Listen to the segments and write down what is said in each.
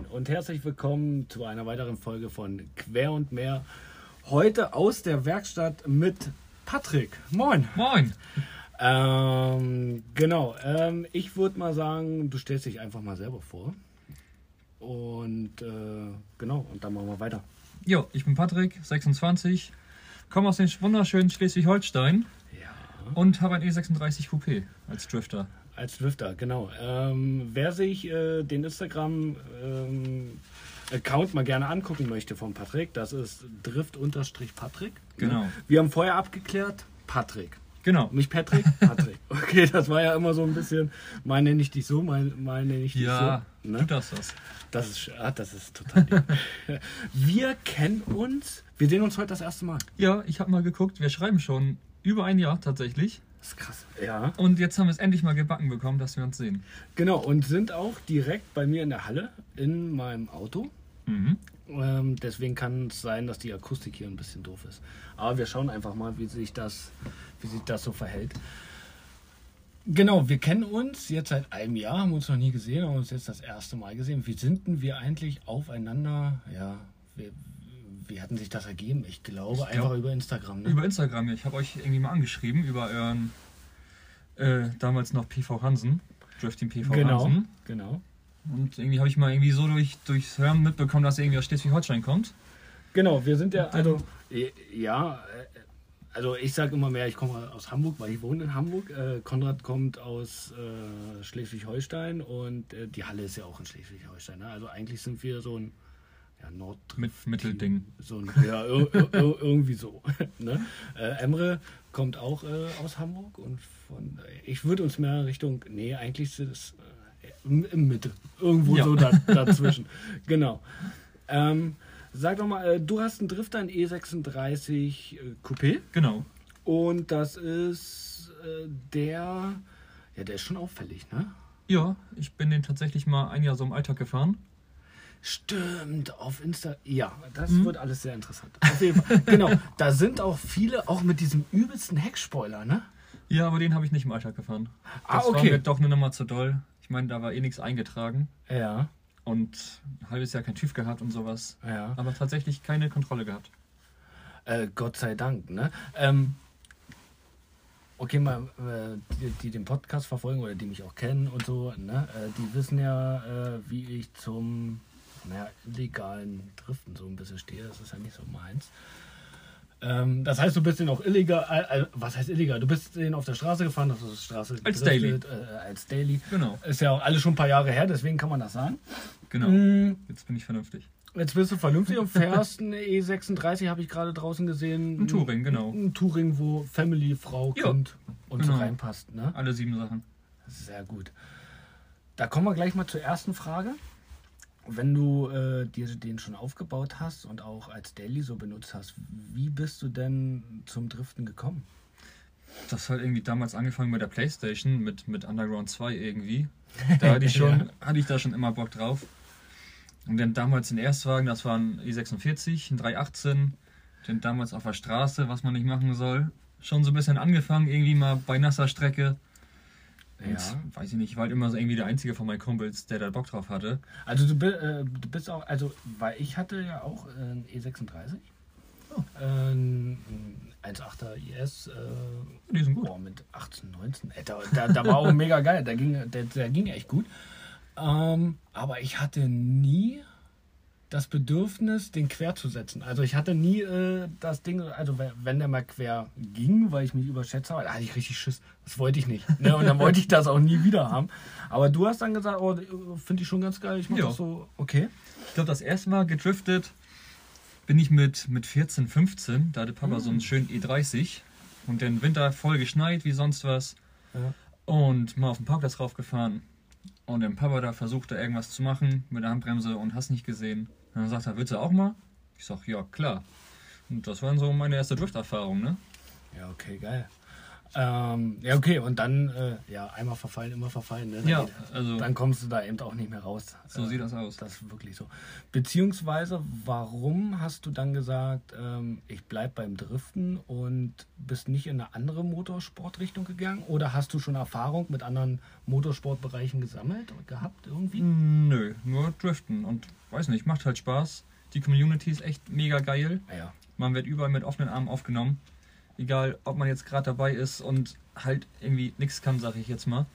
Moin und herzlich willkommen zu einer weiteren Folge von Quer und Mehr. Heute aus der Werkstatt mit Patrick. Moin. Moin. Ähm, genau, ähm, ich würde mal sagen, du stellst dich einfach mal selber vor. Und äh, genau, und dann machen wir weiter. Jo, ich bin Patrick, 26, komme aus dem wunderschönen Schleswig-Holstein Ja. und habe ein E36 Coupé als Drifter. Als Drifter, genau. Ähm, wer sich äh, den Instagram ähm, mal gerne angucken möchte von Patrick, das ist drift-patrick. Genau. Wir haben vorher abgeklärt, Patrick. Genau. Nicht Patrick, Patrick. Okay, das war ja immer so ein bisschen, mal nenne ich dich so, mal, mal nenne ich dich Ja, so. Ne? du darfst das. Das ist, ah, das ist total. Wir kennen uns, wir sehen uns heute das erste Mal. Ja, ich habe mal geguckt, wir schreiben schon über ein Jahr tatsächlich. Das ist krass. Ja. Und jetzt haben wir es endlich mal gebacken bekommen, dass wir uns sehen. Genau, und sind auch direkt bei mir in der Halle in meinem Auto. Mhm. Ähm, deswegen kann es sein, dass die Akustik hier ein bisschen doof ist. Aber wir schauen einfach mal, wie sich das, wie sich das so verhält. Genau, wir kennen uns jetzt seit einem Jahr, haben uns noch nie gesehen, haben uns jetzt das erste Mal gesehen. Wie sind denn wir eigentlich aufeinander? Ja, wie, wie hatten sich das ergeben? Ich glaube Ich einfach glaub, über Instagram. Ne? Über Instagram, ja. ich habe euch irgendwie mal angeschrieben über euren äh, damals noch PV Hansen, Drifting PV genau, Hansen. genau. Und irgendwie habe ich mal irgendwie so durch, durchs Hören mitbekommen, dass er irgendwie aus Schleswig-Holstein kommt. Genau, wir sind ja, also, ja, äh, also ich sage immer mehr, ich komme aus Hamburg, weil ich wohne in Hamburg. Äh, Konrad kommt aus äh, Schleswig-Holstein und äh, die Halle ist ja auch in Schleswig-Holstein. Ne? Also eigentlich sind wir so ein ja, Nord Mit Mittelding. so ein, ja, ir ir ir irgendwie so. ne? äh, Emre kommt auch äh, aus Hamburg und von, äh, ich würde uns mehr Richtung, nee, eigentlich ist es äh, im, im Mitte, irgendwo Ja. so da, dazwischen. genau. Ähm, sag doch mal, äh, du hast einen Drifter, ein E36 äh, Coupé Genau. und das ist der, ja, der ist schon auffällig, ne? Ja, ich bin den tatsächlich mal ein Jahr so im Alltag gefahren. Stimmt, auf Insta. Ja, das Mhm. wird alles sehr interessant. Auf jeden Fall. genau, da sind auch viele, auch mit diesem übelsten Heckspoiler, ne? Ja, aber den habe ich nicht im Alltag gefahren. Ah, Das war okay. mir doch eine Nummer zu doll. Ich meine, da war eh nichts eingetragen. Ja, Und ein halbes Jahr kein TÜV gehabt und sowas. ja. Aber tatsächlich keine Kontrolle gehabt. Äh, Gott sei Dank, ne? Ähm, okay, mal, äh, die, die den Podcast verfolgen oder die mich auch kennen und so, ne? Äh, die wissen ja, äh, wie ich zum naja, illegalen Driften so ein bisschen stehe. Das ist ja nicht so meins. Ähm, das heißt, du bist den auch illegal, äh, was heißt illegal? Du bist den auf der Straße gefahren, das ist Straße Als gedriftet, Äh, als Daily. Genau, Ist ja auch alles schon ein paar Jahre her, deswegen kann man das sagen. genau. Mm, Jetzt bin ich vernünftig. Jetzt bist du vernünftig und fährst einen E36, habe ich gerade draußen gesehen. Ein Touring, genau. Ein Touring, wo Family, Frau, Kind und so genau. reinpasst. Ne? Alle sieben Sachen. Sehr gut. Da kommen wir gleich mal zur ersten Frage. Wenn du äh, dir den schon aufgebaut hast und auch als Daily so benutzt hast, wie bist du denn zum Driften gekommen? Das hat irgendwie damals angefangen mit der Playstation, mit, mit Underground 2 irgendwie. Da hatte ich, schon, Ja. hatte ich da schon immer Bock drauf. Und dann damals den Erstwagen, das war ein E46, ein 318. Dann damals auf der Straße, was man nicht machen soll. Schon so ein bisschen angefangen, irgendwie mal bei nasser Strecke. Ja. weiß ich nicht, ich war halt immer so irgendwie der Einzige von meinen Kumpels, der da Bock drauf hatte. Also du, bi- äh, du bist auch, also weil ich hatte ja auch äh, einen E36. Oh. Äh, ein 1.8er IS. Äh, Die sind gut. Boah, mit 18, 19. Ey, da, da, da war auch mega geil. Da ging, der, der ging echt gut. Ähm, aber ich hatte nie das Bedürfnis, den quer zu setzen. Also ich hatte nie äh, das Ding, also wenn- der mal quer ging, weil ich mich überschätzt habe, da hatte ich richtig Schiss. Das wollte ich nicht. Ne? Und dann wollte ich das auch nie wieder haben. Aber du hast dann gesagt, oh, finde ich schon ganz geil. Ich mache das so, okay. Ich glaube, das erste Mal gedriftet bin ich mit, mit 14, 15. Da hatte Papa so einen schönen E30. Und den Winter voll geschneit, wie sonst was. Ja. Und mal auf den Parkplatz raufgefahren. Und dann Papa da versuchte irgendwas zu machen mit der Handbremse und hast nicht gesehen. Und dann sagt er, willst du auch mal? Ich sag, ja, klar. Und das war dann so meine erste Drifterfahrung, ne? Ja, okay, geil. Ähm, ja, okay, und dann, äh, ja, einmal verfallen, immer verfallen. Ne? Dann, Ja, also- dann kommst du da eben auch nicht mehr raus. So Äh, sieht das aus. Das ist wirklich so. Beziehungsweise, warum hast du dann gesagt, ähm, ich bleib beim Driften und bist nicht in eine andere Motorsportrichtung gegangen? Oder hast du schon Erfahrung mit anderen Motorsportbereichen gesammelt und gehabt irgendwie? Nö, nur driften und weiß nicht, macht halt Spaß. Die Community ist echt mega geil. Ja. Man wird überall mit offenen Armen aufgenommen. Egal, ob man jetzt gerade dabei ist und halt irgendwie nichts kann, sag ich jetzt mal.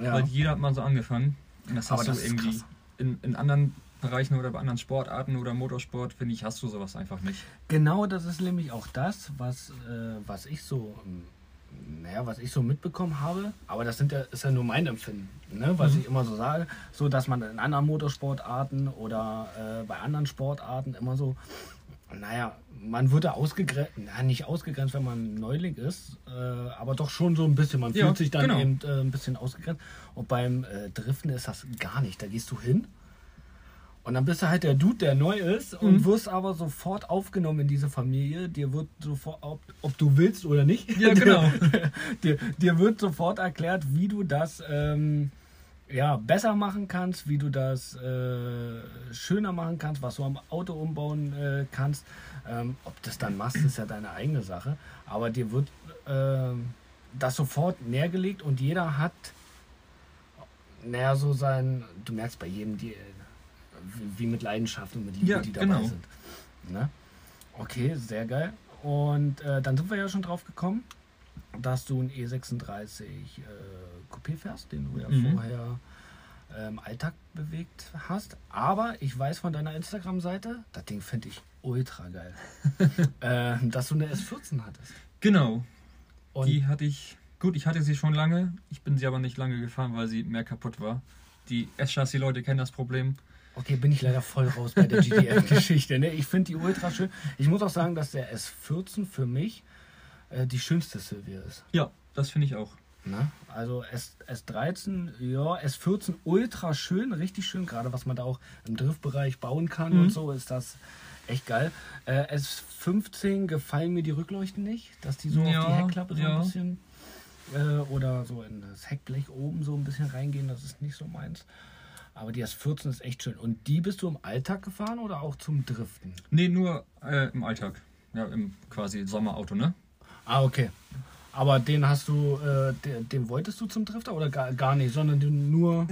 ja. Weil jeder hat mal so angefangen. Und das Aber hast das du irgendwie in, in anderen Bereichen oder bei anderen Sportarten oder Motorsport, finde ich, hast du sowas einfach nicht. Genau, das ist nämlich auch das, was, äh, was ich so, ähm, naja, was ich so mitbekommen habe. Aber das sind ja, ist ja nur mein Empfinden, ne? was Mhm. ich immer so sage, so dass man in anderen Motorsportarten oder äh, bei anderen Sportarten immer so, naja, man wird da ausgegrenzt, na, nicht ausgegrenzt, wenn man Neuling ist, äh, aber doch schon so ein bisschen. Man Ja, fühlt sich dann genau. eben äh, ein bisschen ausgegrenzt. Und beim äh, Driften ist das gar nicht. Da gehst du hin. Und dann bist du halt der Dude, der neu ist und Mhm. wirst aber sofort aufgenommen in diese Familie. Dir wird sofort, ob, ob du willst oder nicht, Ja, genau. dir, dir wird sofort erklärt, wie du das ähm, ja, besser machen kannst, wie du das äh, schöner machen kannst, was du am Auto umbauen äh, kannst. Ähm, ob das dann machst, ist ja deine eigene Sache. Aber dir wird ähm, das sofort nähergelegt und jeder hat, naja, so sein, du merkst bei jedem, die, wie, mit Leidenschaft und mit Liebe, Ja, die dabei genau. sind. Ne? Okay, sehr geil. Und äh, dann sind wir ja schon drauf gekommen, dass du einen E36 äh, Coupé fährst, den du ja Mhm. vorher im Alltag bewegt hast. Aber ich weiß von deiner Instagram-Seite, das Ding finde ich ultra geil, äh, dass du eine S14 hattest. Genau, Und die hatte ich, gut, ich hatte sie schon lange, ich bin sie aber nicht lange gefahren, weil sie mehr kaputt war. Die S-Chassis-Leute kennen das Problem. Okay, bin ich leider voll raus bei der GTF-Geschichte. Ne? Ich finde die ultra schön. Ich muss auch sagen, dass der S14 für mich äh, die schönste Silvia ist. Ja, das finde ich auch. Ne? Also S, S13, ja, S14 ultra schön, richtig schön, gerade was man da auch im Driftbereich bauen kann Mhm. und so, ist das echt geil. Äh, S15 gefallen mir die Rückleuchten nicht, dass die so auf die Ja, Heckklappe so ja. ein bisschen äh, oder so in das Heckblech oben so ein bisschen reingehen, das ist nicht so meins. Aber die S14 ist echt schön. Und die bist du im Alltag gefahren oder auch zum Driften? Nee, nur äh, im Alltag. Ja, im quasi Sommerauto, ne? Ah, okay. Aber den hast du, äh, den, den wolltest du zum Drifter oder gar, gar nicht, sondern nur.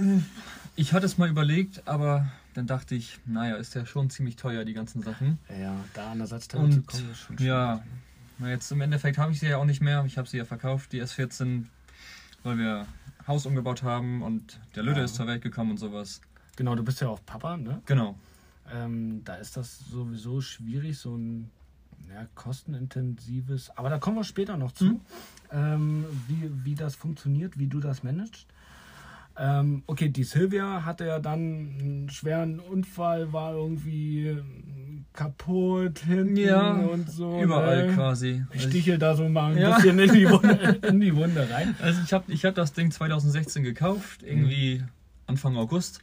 Ich hatte es mal überlegt, aber dann dachte ich, naja, ist ja schon ziemlich teuer, die ganzen Sachen. Ja, da an Ersatzteile zu kommen ist schon ja, schwierig. na jetzt im Endeffekt habe ich sie ja auch nicht mehr. Ich habe sie ja verkauft, die S14, weil wir Haus umgebaut haben und der Lüde Ja. ist zur Welt gekommen und sowas. Genau, du bist ja auch Papa, ne? Genau. Ähm, da ist das sowieso schwierig, so ein ja, kostenintensives. Aber da kommen wir später noch zu, Mhm. ähm, wie, wie das funktioniert, wie du das managst. Ähm, okay, die Silvia hatte ja dann einen schweren Unfall, war irgendwie kaputt hinten Ja, und so. Überall ne? quasi. Ich stichel da so mal ein Ja. bisschen in die, Wunde, in die Wunde rein. Also ich habe ich hab das Ding 2016 gekauft, irgendwie Anfang August.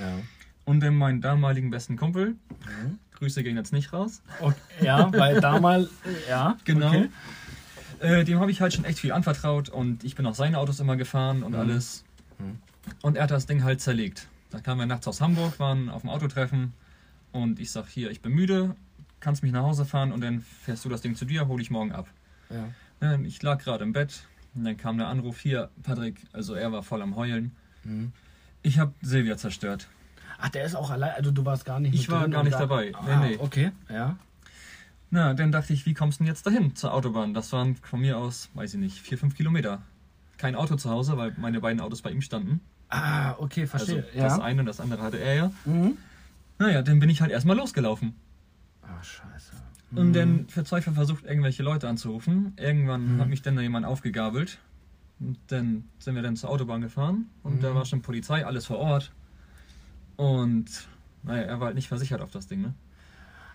Ja. Und dann meinen damaligen besten Kumpel, Mhm. Grüße gehen jetzt nicht raus, Okay, ja, weil damals, ja, Genau. Okay. Äh, dem habe ich halt schon echt viel anvertraut und ich bin auch seine Autos immer gefahren und Mhm. alles. Und er hat das Ding halt zerlegt. Da kamen wir nachts aus Hamburg, waren auf dem Autotreffen und ich sag hier, ich bin müde, kannst mich nach Hause fahren und dann fährst du das Ding zu dir, hol ich morgen ab. Ja. Ich lag gerade im Bett und dann kam der Anruf hier, Patrick, also er war voll am Heulen. Mhm. Ich habe Silvia zerstört. Ach, der ist auch allein, also du warst gar nicht Ich war gar nicht da- dabei. Nee, Ah, nee. Okay, ja. Na, dann dachte ich, wie kommst du denn jetzt dahin zur Autobahn? Das waren von mir aus, weiß ich nicht, vier, fünf Kilometer. Kein Auto zu Hause, weil meine beiden Autos bei ihm standen. Ah, okay, verstehe. Also das ja. eine und das andere hatte er ja. Mhm. Naja, dann bin ich halt erstmal losgelaufen. Ah, scheiße. Und Mhm. dann verzweifelt versucht, irgendwelche Leute anzurufen. Irgendwann Mhm. hat mich dann da jemand aufgegabelt. Und dann sind wir dann zur Autobahn gefahren. Und da Mhm. war schon Polizei, alles vor Ort. Und naja, er war halt nicht versichert auf das Ding, ne?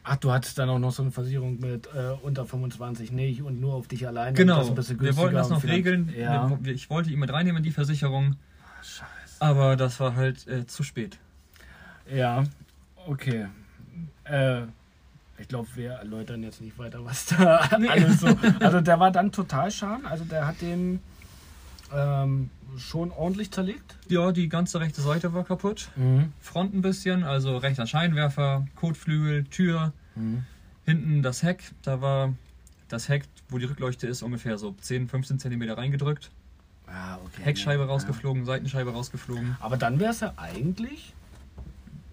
Ach, du hattest dann auch noch so eine Versicherung mit äh, unter 25 nicht und nur auf dich alleine. und Genau, wir wollten das und noch regeln. Ja. Ich wollte ihn mit reinnehmen in die Versicherung. Ah, Scheiße. Aber das war halt äh, zu spät. Ja, okay. Äh, Ich glaube, wir erläutern jetzt nicht weiter, was da alles so. Also der war dann total scharf. Also der hat den ähm, schon ordentlich zerlegt. Ja, die ganze rechte Seite war kaputt. Front ein bisschen, also rechter Scheinwerfer, Kotflügel, Tür. Hinten das Heck, da war das Heck, wo die Rückleuchte ist, ungefähr so 10, 15 cm reingedrückt. Ah, okay. Heckscheibe Ja. rausgeflogen, Seitenscheibe rausgeflogen. Aber dann wäre es ja eigentlich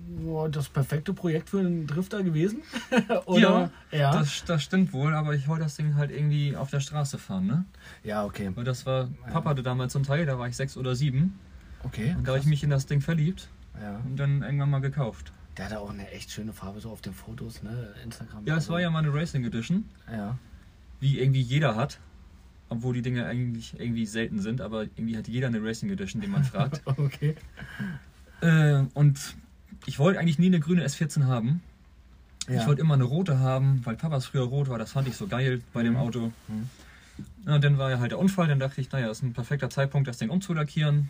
boah, das perfekte Projekt für einen Drifter gewesen. Oder? Ja. Das, das stimmt wohl, aber ich wollte das Ding halt irgendwie auf der Straße fahren, ne? ja, okay. Weil das war, Papa hatte damals ein Teil, da war ich sechs oder sieben. Okay. Und da habe ich mich in das Ding verliebt ja. und dann irgendwann mal gekauft. Der hatte auch eine echt schöne Farbe so auf den Fotos, ne? Instagram. Ja, es war ja mal eine Racing Edition, Ja. wie irgendwie jeder hat. Obwohl die Dinge eigentlich irgendwie selten sind, aber irgendwie hat jeder eine Racing Edition, den man fragt. Okay. äh, und ich wollte eigentlich nie eine grüne S14 haben. Ja. Ich wollte immer eine rote haben, weil Papas früher rot war. Das fand ich so geil bei dem Mhm. Auto. Mhm. Ja, dann war ja halt der Unfall. Dann dachte ich, naja, ist ein perfekter Zeitpunkt, das Ding umzulackieren.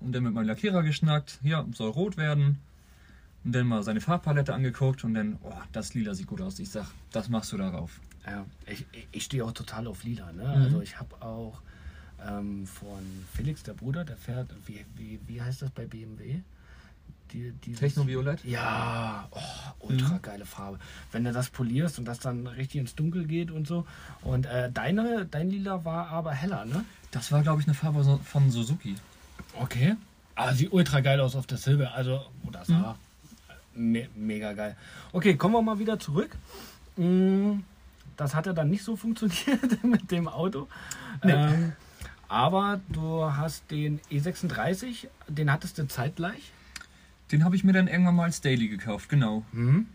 Und dann mit meinem Lackierer geschnackt. Ja, soll rot werden. Und dann mal seine Farbpalette angeguckt. Und dann, oh, das Lila sieht gut aus. Ich sag, das machst du darauf. Ja, ich, ich- stehe auch total auf Lila. Ne? Mhm. Also ich habe auch ähm, von Felix, der Bruder, der fährt, wie, wie, wie heißt das bei BMW? Die, dieses- Technoviolett? Ja, oh, ultra Mhm. geile Farbe. Wenn du das polierst und das dann richtig ins Dunkel geht und so. Und äh, deine, dein Lila war aber heller, ne? Das war, glaube ich, eine Farbe von Suzuki. Okay. Ah, sieht ultra geil aus auf der Silbe. Also, oder sah me mega geil. Okay, kommen wir mal wieder zurück. Mm, Das hat ja dann nicht so funktioniert mit dem Auto. Ähm, aber du hast den E36, den hattest du zeitgleich. Den habe ich mir dann irgendwann mal als Daily gekauft, genau. Mhm.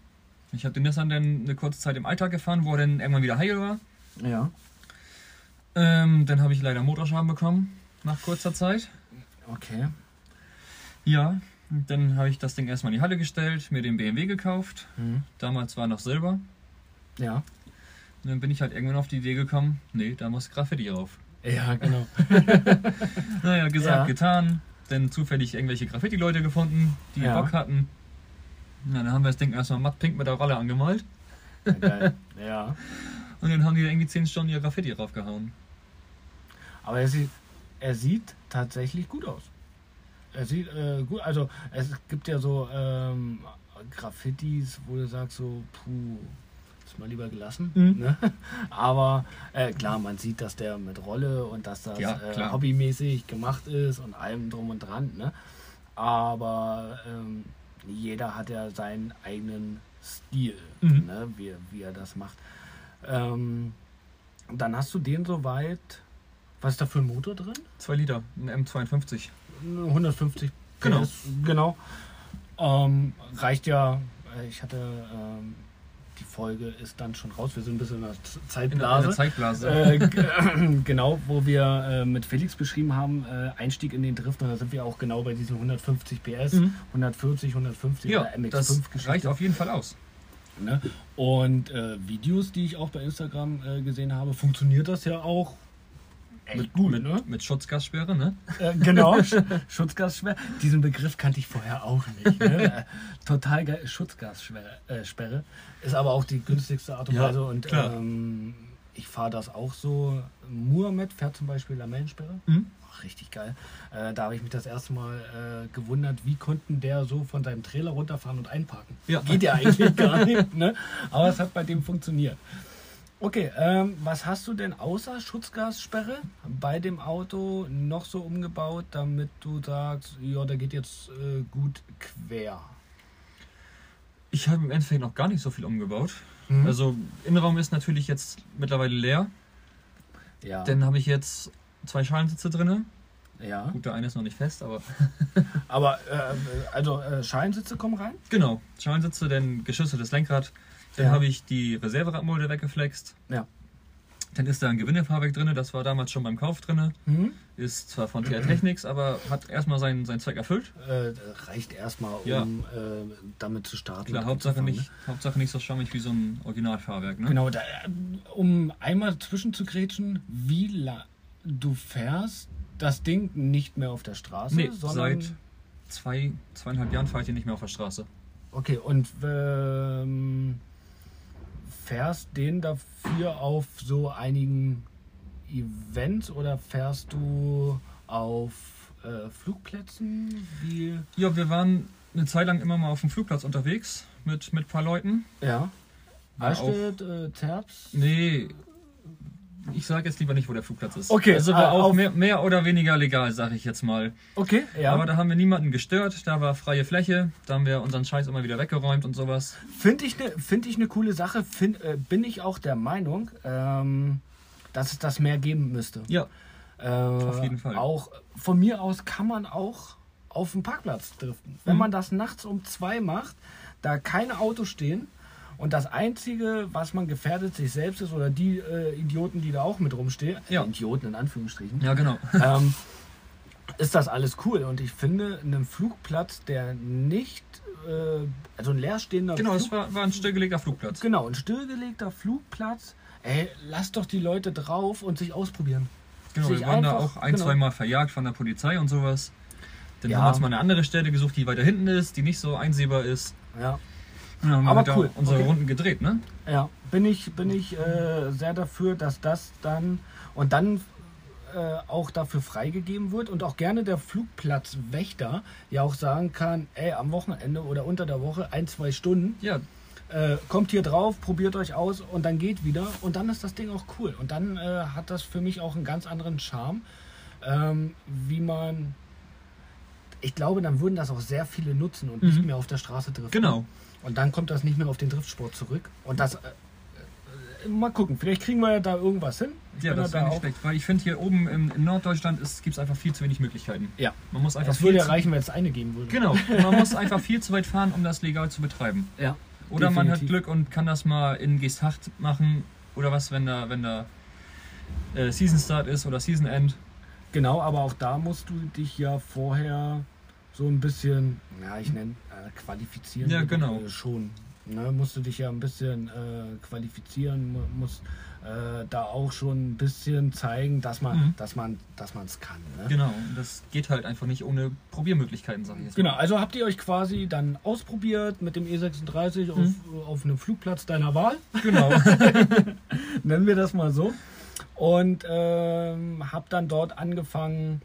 Ich habe den Nissan dann eine kurze Zeit im Alltag gefahren, wo er dann irgendwann wieder heil war. Ja. Ähm, dann habe ich leider Motorschaden bekommen, nach kurzer Zeit. Okay. Ja, dann habe ich das Ding erstmal in die Halle gestellt, mir den BMW gekauft. Mhm. Damals war noch Silber. Ja. Und dann bin ich halt irgendwann auf die Idee gekommen, nee, da muss Graffiti drauf. Ja, genau. Naja, gesagt, Ja. getan. Dann zufällig irgendwelche Graffiti-Leute gefunden, die Ja. Bock hatten. Na, dann haben wir das Ding erstmal matt pink mit der Rolle angemalt. geil. Ja. Und dann haben die irgendwie 10 Stunden ihr Graffiti draufgehauen. Aber er sieht, er sieht tatsächlich gut aus. Er sieht äh, gut, also es gibt ja so ähm, Graffitis, wo du sagst so, puh, mal lieber gelassen. Mhm. Ne? Aber äh, klar, man sieht, dass der mit Rolle und dass das Ja, äh, hobbymäßig gemacht ist und allem drum und dran. Ne? Aber ähm, jeder hat ja seinen eigenen Stil, Mhm. ne? wie, wie er das macht. Ähm, dann hast du den soweit. Was ist da für ein Motor drin? 2 Liter, ein M52. 150 Genau. PS, genau. Ähm, reicht ja. äh, Ich hatte ähm, Folge ist dann schon raus. Wir sind ein bisschen in der Z- In der, Zeitblase. Zeitblase. Äh, genau, wo wir äh, mit Felix beschrieben haben, äh, Einstieg in den Drift. Und da sind wir auch genau bei diesen 150 PS, Mhm. 140, 150 ja, oder MX5 das Geschichte. reicht auf jeden Fall aus. Ne? Und äh, Videos, die ich auch bei Instagram äh, gesehen habe, funktioniert das ja auch echt gut. mit, ne? mit Schutzgassperre, ne? Äh, genau, Sch Schutzgassperre. Diesen Begriff kannte ich vorher auch nicht. Ne? Total geil. Schutzgassperre äh, Sperre. ist aber auch die günstigste Art und Ja, Weise. Und ähm, ich fahre das auch so. Muhammad fährt zum Beispiel Lamellensperre. Mhm. Ach, richtig geil. Äh, da habe ich mich das erste Mal äh, gewundert, wie konnten der so von seinem Trailer runterfahren und einparken. Ja. Geht ja eigentlich gar nicht. Ne? Aber es hat bei dem funktioniert. Okay, ähm, was hast du denn außer Schutzgassperre bei dem Auto noch so umgebaut, damit du sagst, ja, der geht jetzt äh, gut quer? Ich habe im Endeffekt noch gar nicht so viel umgebaut. Mhm. Also Innenraum ist natürlich jetzt mittlerweile leer. ja, Dann habe ich jetzt zwei Schalensitze drin. ja. Gut, der eine ist noch nicht fest, aber Aber äh, also äh, Schalensitze kommen rein? genau. Schalensitze, dann geschützeltes Lenkrad. Dann Ja. habe ich die Reserveradmulde weggeflext. Ja. Dann ist da ein Gewindefahrwerk drin, das war damals schon beim Kauf drin. Mhm. Ist zwar von TR Technics, aber hat erstmal seinen, seinen Zweck erfüllt. Äh, reicht erstmal, um Ja. äh, damit zu starten. Klar, Hauptsache nicht, Hauptsache nicht so schaumig wie so ein Originalfahrwerk. Ne? Ne? Genau, da, um einmal zwischenzugrätschen, wie la du fährst das Ding nicht mehr auf der Straße, Nee, sondern seit zwei, zweieinhalb Jahren fahre ich hier nicht mehr auf der Straße. okay und ähm, fährst den dafür auf so einigen Events oder fährst du auf äh, Flugplätzen? Wie? Ja, wir waren eine Zeit lang immer mal auf dem Flugplatz unterwegs mit, mit ein paar Leuten. Ja. War Allstedt, äh, Zerbst? Nee, ich sage jetzt lieber nicht, wo der Flugplatz ist. Okay, Also war äh, auch mehr, mehr oder weniger legal, sage ich jetzt mal. Okay, ja. Aber da haben wir niemanden gestört, da war freie Fläche, da haben wir unseren Scheiß immer wieder weggeräumt und sowas. Finde ich eine find ich ne coole Sache. Find, äh, bin ich auch der Meinung, ähm, dass es das mehr geben müsste. Ja, Äh, Auf jeden Fall. Auch von mir aus kann man auch auf dem Parkplatz driften. Wenn Mhm. man das nachts um zwei macht, da keine Autos stehen und das Einzige, was man gefährdet, sich selbst ist oder die äh, Idioten, die da auch mit rumstehen, Ja. äh, Idioten in Anführungsstrichen, ja genau. ähm, ist das alles cool. Und ich finde, einen Flugplatz, der nicht, äh, also ein leerstehender Genau, Flug, es war, war ein stillgelegter Flugplatz. Genau, ein stillgelegter Flugplatz. Ey, lass doch die Leute drauf und sich ausprobieren. Genau, sich wir wurden da auch ein, genau. zwei Mal verjagt von der Polizei und sowas. Dann Ja. haben wir uns mal eine andere Stelle gesucht, die weiter hinten ist, die nicht so einsehbar ist. Ja, Dann haben wir Aber da cool, unsere okay. Runden gedreht, ne? ja. Bin ich, bin ich äh, sehr dafür, dass das dann und dann äh, auch dafür freigegeben wird und auch gerne der Flugplatzwächter ja auch sagen kann, ey, am Wochenende oder unter der Woche ein, zwei Stunden, Ja, äh, kommt hier drauf, probiert euch aus und dann geht wieder und dann ist das Ding auch cool. Und dann äh, hat das für mich auch einen ganz anderen Charme, ähm, wie man. Ich glaube, dann würden das auch sehr viele nutzen und nicht Mhm. mehr auf der Straße driften. genau. Und dann kommt das nicht mehr auf den Driftsport zurück. Und das. Äh, äh, mal gucken, vielleicht kriegen wir ja da irgendwas hin. Ich Ja, das da wäre nicht auch- schlecht, weil ich finde hier oben im, in Norddeutschland gibt es einfach viel zu wenig Möglichkeiten. Ja, Man muss einfach das würde viel ja reichen, wenn es eine geben würde. Genau, man muss einfach viel zu weit fahren, um das legal zu betreiben. Ja. Oder man hat Definitiv. Glück und kann das mal in Geesthacht machen oder was, wenn da, wenn da äh, Season Start ist oder Season End. Genau, aber auch da musst du dich ja vorher so ein bisschen, ja, ich nenne äh, qualifizieren. Ja, genau. äh, schon. Ne, musst du dich ja ein bisschen äh, qualifizieren, mu- musst äh, da auch schon ein bisschen zeigen, dass man, Mhm. dass man, dass man es kann. Ne? Genau, das geht halt einfach nicht ohne Probiermöglichkeiten, sage ich jetzt. Genau, also habt ihr euch quasi dann ausprobiert mit dem E36 auf, Mhm. auf einem Flugplatz deiner Wahl. Genau. nennen wir das mal so. Und ähm, habt dann dort angefangen,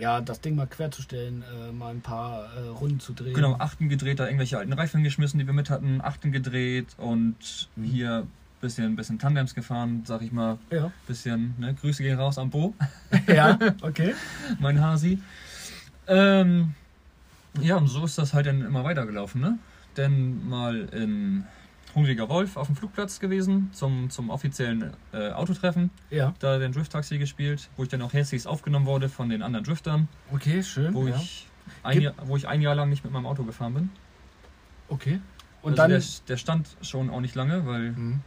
ja, das Ding mal querzustellen, äh, mal ein paar äh, Runden zu drehen. genau, Achten gedreht, da irgendwelche alten Reifen geschmissen, die wir mit hatten, Achten gedreht und Mhm. hier bisschen, bisschen Tandems gefahren, sag ich mal. Ja, Bisschen, ne? Grüße gehen raus am Bo, ja okay. mein Hasi. Ähm, ja, und so ist das halt dann immer weitergelaufen, ne? Denn mal in Hungriger Wolf auf dem Flugplatz gewesen, zum, zum offiziellen äh, Autotreffen. Ja, Da den Drift-Taxi gespielt, wo ich dann auch herzlichst aufgenommen wurde von den anderen Driftern, okay, schön. wo, ja. ich ein Jahr, wo ich ein Jahr lang nicht mit meinem Auto gefahren bin. Okay. Und also dann. der, der stand schon auch nicht lange, weil Hm.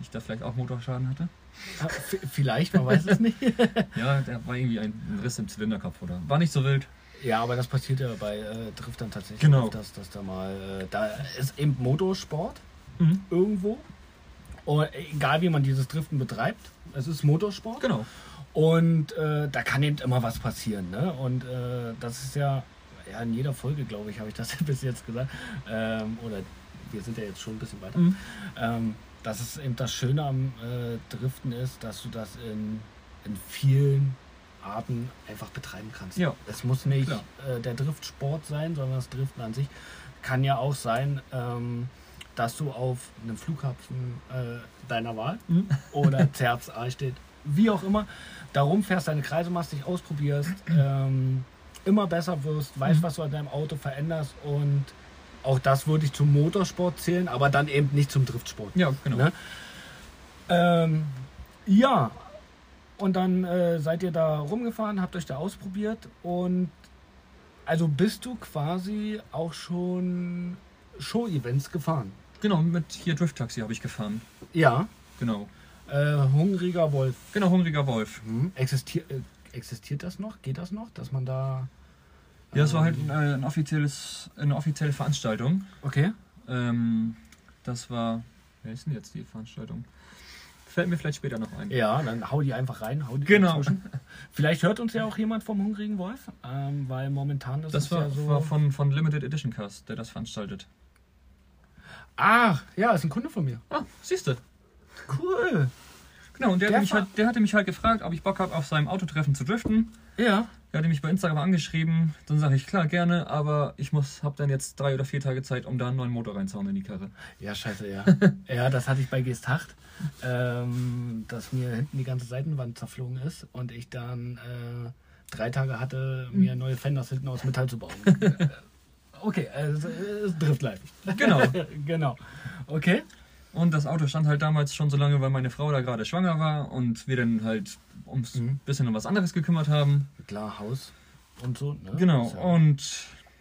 ich da vielleicht auch Motorschaden hatte. Ah, v- Vielleicht, man weiß es nicht. Ja, der war irgendwie ein Riss im Zylinderkopf oder war nicht so wild. Ja, aber das passiert ja bei äh, Driftern tatsächlich, Genau. dass, dass da mal, äh, da ist eben Motorsport Mhm. irgendwo. Und egal wie man dieses Driften betreibt, es ist Motorsport. Genau. Und äh, da kann eben immer was passieren. Ne? Und äh, das ist ja, ja in jeder Folge, glaube ich, habe ich das bis jetzt gesagt. Ähm, oder wir sind ja jetzt schon ein bisschen weiter. Mhm. Ähm, dass es eben das Schöne am äh, Driften ist, dass du das in, in vielen Arten einfach betreiben kannst. Ja. Es muss nicht äh, der Driftsport sein, sondern das Driften an sich kann ja auch sein, ähm, dass du auf einem Flughafen äh, deiner Wahl Mhm. oder Zerz steht, wie auch immer, da rumfährst, deine Kreise machst, dich ausprobierst, ähm, immer besser wirst, weißt, Mhm. was du an deinem Auto veränderst und auch das würde ich zum Motorsport zählen, aber dann eben nicht zum Driftsport. Ja, genau. Ne? Ähm, ja, und dann äh, seid ihr da rumgefahren, habt euch da ausprobiert und also bist du quasi auch schon Show-Events gefahren. Genau, mit hier Drift-Taxi habe ich gefahren. Ja, Genau. äh, Hungriger Wolf. Genau, Hungriger Wolf. Existier äh, existiert das noch? Geht das noch, dass man da... Ja, es war halt ähm, äh, ein offizielles, eine offizielle Veranstaltung. Okay. Ähm, das war. Wer ist denn jetzt die Veranstaltung? Fällt mir vielleicht später noch ein. Ja, dann hau die einfach rein. Hau die Genau. dazwischen. Vielleicht hört uns ja auch jemand vom Hungrigen Wolf, ähm, weil momentan ist Das war, ja so... war von, von Limited Edition Cast, der das veranstaltet. Ach, ja, ist ein Kunde von mir. Ah, siehst du. Cool. Genau, und der, Der hatte mich halt, der hatte mich halt gefragt, ob ich Bock habe, auf seinem Autotreffen zu driften. Ja. Er hatte mich bei Instagram angeschrieben. Dann sage ich, klar, gerne, aber ich muss, habe dann jetzt drei oder vier Tage Zeit, um da einen neuen Motor reinzuhauen in die Karre. Ja, scheiße, ja. ja, das hatte ich bei Gestacht, ähm, dass mir hinten die ganze Seitenwand zerflogen ist und ich dann äh, drei Tage hatte, mir neue Fenders hinten aus Metall zu bauen. Äh, okay, äh, es ist Drift Live. Genau. genau. Okay. Und das Auto stand halt damals schon so lange, weil meine Frau da gerade schwanger war und wir dann halt ums Mhm. bisschen um was anderes gekümmert haben. Klar, Haus und so. Ne? Genau. Und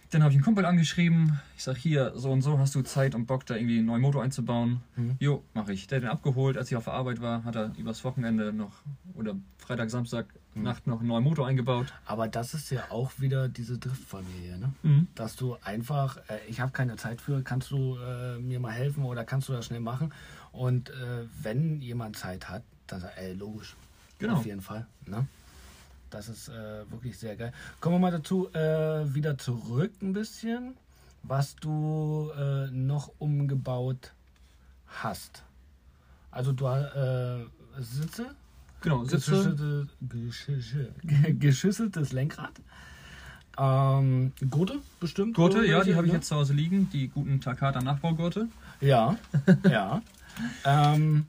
dann habe ich einen Kumpel angeschrieben. Ich sag hier, so und so hast du Zeit und Bock, da irgendwie einen neuen Motor einzubauen. Mhm. Jo, mache ich. Der hat den abgeholt, als ich auf der Arbeit war, hat er übers Wochenende noch oder Freitag, Samstag Mhm. Nacht noch einen neuen Motor eingebaut. Aber das ist ja auch wieder diese Driftfamilie, ne? Mhm. dass du einfach, äh, ich habe keine Zeit für, kannst du äh, mir mal helfen oder kannst du das schnell machen? Und äh, wenn jemand Zeit hat, dann sagt er, ey, logisch. Genau. Auf jeden Fall. Ne? Das ist äh, wirklich sehr geil. Kommen wir mal dazu, äh, wieder zurück ein bisschen, was du äh, noch umgebaut hast. Also du äh, Sitze, Genau, Sitze. geschüsselte, geschüsselte, geschüsseltes Lenkrad. Ähm, Gurte bestimmt. Gurte, ja, die habe ich ne? jetzt zu Hause liegen, die guten Takata Nachbaugurte. Ja, ja. ähm,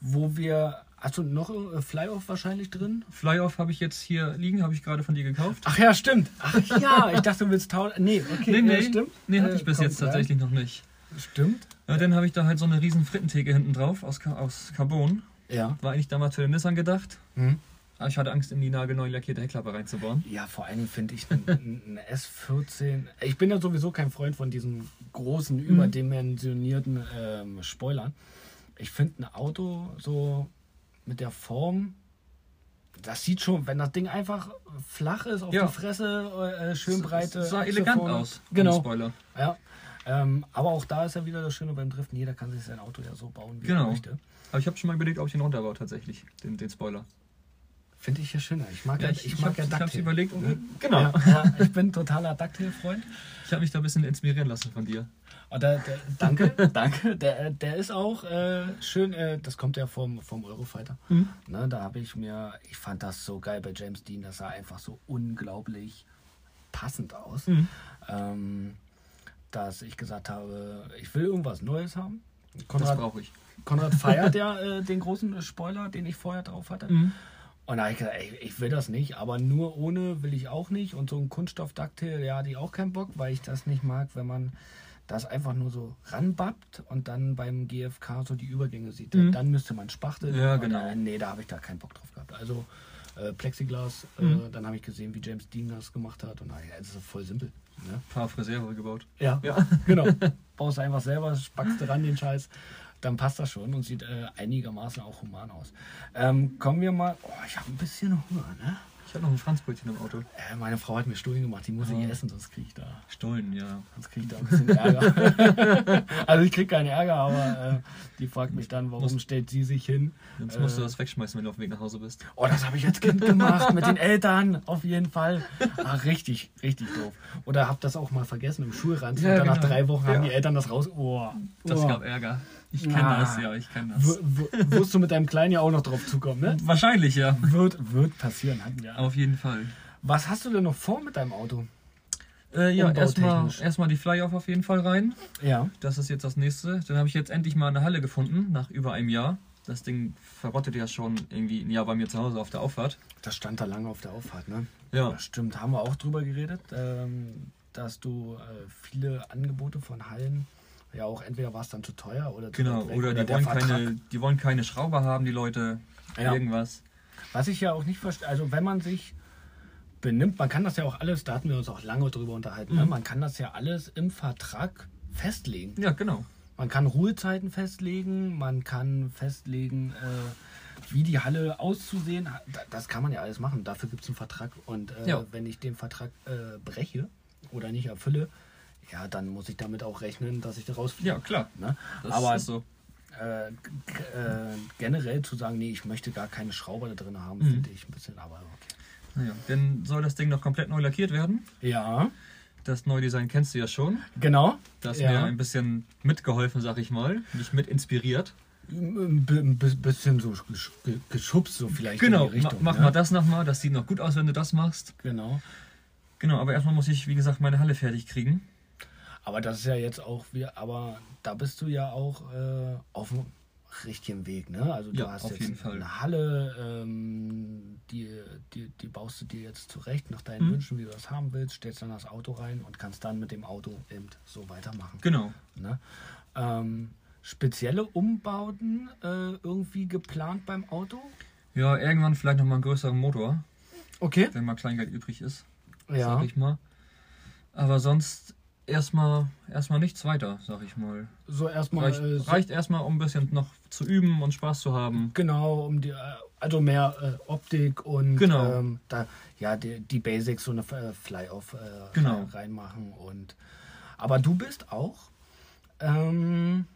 wo wir. Hast du noch äh, Fly-Off wahrscheinlich drin? Fly-Off habe ich jetzt hier liegen, habe ich gerade von dir gekauft. Ach ja, stimmt. Ach ja, ich dachte, du willst tauschen. Nee, okay, nee, ja, nee, stimmt. nee, hatte Äh, ich bis kommt jetzt rein. tatsächlich noch nicht. Stimmt. Ja, dann habe ich da halt so eine riesen Frittentheke hinten drauf aus, aus Carbon. Ja. War eigentlich damals für den Nissan gedacht. Hm. Aber ich hatte Angst, in die nagelneu lackierte Heckklappe reinzubauen. Ja, vor Dingen finde ich ein, ein S14. Ich bin ja sowieso kein Freund von diesen großen, überdimensionierten ähm, Spoilern. Ich finde ein Auto so mit der Form, das sieht schon, wenn das Ding einfach flach ist, auf Ja. die Fresse, äh, schön breite. Sah Achse elegant vorne. aus. Genau. Spoiler. Ja. Ähm, aber auch da ist ja wieder das Schöne beim Driften. Jeder kann sich sein Auto ja so bauen, wie Genau. er möchte. Aber ich habe schon mal überlegt, ob ich den runterbaue tatsächlich, den, den Spoiler. Finde ich ja schöner. Ich mag ja, ich, ich, ich mag habe ja hab's Ducktail. überlegt und Ne? genau. Ja, ich bin totaler Ducktail-Freund. Ich habe mich da ein bisschen inspirieren lassen von dir. Oh, der, der, danke, danke. Der, der ist auch äh, schön, äh, das kommt ja vom, vom Eurofighter. Mhm. Ne, da habe ich mir, ich fand das so geil bei James Dean, das sah einfach so unglaublich passend aus, Mhm. ähm, dass ich gesagt habe, ich will irgendwas Neues haben. Das Konrad, brauche ich. Konrad feiert ja äh, den großen Spoiler, den ich vorher drauf hatte. Mhm. Und da habe ich gesagt, ey, ich will das nicht, aber nur ohne will ich auch nicht. Und so ein Kunststoff-Ducktail, ja, hatte ich auch keinen Bock, weil ich das nicht mag, wenn man das einfach nur so ranbappt und dann beim GFK so die Übergänge sieht. Mhm. Dann müsste man spachteln. Ja, genau. Äh, nee, da habe ich da keinen Bock drauf gehabt. Also äh, Plexiglas, äh, Mhm. dann habe ich gesehen, wie James Dean das gemacht hat. Und naja, das ist voll simpel. Ne? Paar Friseure gebaut. Ja, Ja. genau. Baust einfach selber, spackst du ran den Scheiß, dann passt das schon und sieht äh, einigermaßen auch human aus. Ähm, kommen wir mal. Oh, ich habe ein bisschen Hunger, ne? Ich habe noch ein Franzbrötchen im Auto. Äh, meine Frau hat mir Stullen gemacht, die muss ich Ah. essen, sonst kriege ich da. Stollen, ja. Sonst kriege ich da ein bisschen Ärger. also ich kriege keinen Ärger, aber äh, die fragt mich dann, warum Muss- stellt sie sich hin? Sonst musst du Äh, das wegschmeißen, wenn du auf dem Weg nach Hause bist. Oh, das habe ich als Kind gemacht mit den Eltern, auf jeden Fall. Ach, richtig, richtig doof. Oder hab das auch mal vergessen im Schulranzen Ja, und dann nach genau. drei Wochen haben Ja. die Eltern das raus. Oh, Das oh. gab Ärger. Ich kenne Ah. das, ja, ich kenne das. Wirst du mit deinem Kleinen ja auch noch drauf zukommen, ne? Wahrscheinlich, ja. Wird, wird passieren, hatten wir. Auf jeden Fall. Was hast du denn noch vor mit deinem Auto? Äh, ja, erstmal erstmal die Fly-Off auf jeden Fall rein. Ja. Das ist jetzt das nächste. Dann habe ich jetzt endlich mal eine Halle gefunden, nach über einem Jahr. Das Ding verrottet ja schon irgendwie ein Jahr bei mir zu Hause auf der Auffahrt. Das stand da lange auf der Auffahrt, ne? Ja. Das stimmt, haben wir auch drüber geredet, ähm, dass du äh, viele Angebote von Hallen, ja auch entweder war es dann zu teuer oder zu Genau, weg oder die wollen, Vertrag. keine, die wollen keine Schrauber haben, die Leute. Ja. Irgendwas. Was ich ja auch nicht verstehe, also wenn man sich benimmt, man kann das ja auch alles, da hatten wir uns auch lange drüber unterhalten, ne? Mhm. man kann das ja alles im Vertrag festlegen. Ja, genau. Man kann Ruhezeiten festlegen, man kann festlegen, äh, wie die Halle auszusehen Das kann man ja alles machen. Dafür gibt es einen Vertrag. Und äh, Ja. wenn ich den Vertrag äh, breche oder nicht erfülle, ja, dann muss ich damit auch rechnen, dass ich da rausfliege. Ja, klar. Ne? Aber so. äh, äh, generell zu sagen, nee, ich möchte gar keine Schrauber da drin haben, Mhm. finde ich ein bisschen, aber okay. Naja, dann soll das Ding noch komplett neu lackiert werden. Ja, Das neue Design kennst du ja schon. Genau. Das Ja. mir ein bisschen mitgeholfen, sag ich mal. Mich mit inspiriert. Ein bi- ein bi- bisschen so gesch- ge- geschubst, so vielleicht Genau, in die Richtung. ma mach ne? mal das nochmal. Das sieht noch gut aus, wenn du das machst. Genau. Genau, aber erstmal muss ich, wie gesagt, meine Halle fertig kriegen. Aber das ist ja jetzt auch, wir, aber da bist du ja auch äh, auf dem richtigen Weg, ne? Also du Ja, hast auf jetzt jeden Fall. eine Halle, ähm, die, die, die baust du dir jetzt zurecht nach deinen Mhm. Wünschen, wie du das haben willst, stellst dann das Auto rein und kannst dann mit dem Auto eben so weitermachen. Genau. Ne? Ähm, spezielle Umbauten äh, irgendwie geplant beim Auto? Ja, irgendwann vielleicht nochmal einen größeren Motor, Okay. wenn mal Kleingeld übrig ist, Ja. sag ich mal. Aber sonst erstmal erstmal nichts weiter, sag ich mal. So erstmal. Reicht, äh, so- reicht erstmal, um ein bisschen noch zu üben und Spaß zu haben. Genau, um die, äh, also mehr äh, Optik und Genau. ähm, da, ja, die, die Basics, so eine äh, Fly-Off äh, Genau. rein- reinmachen. Und, aber du bist auch ähm,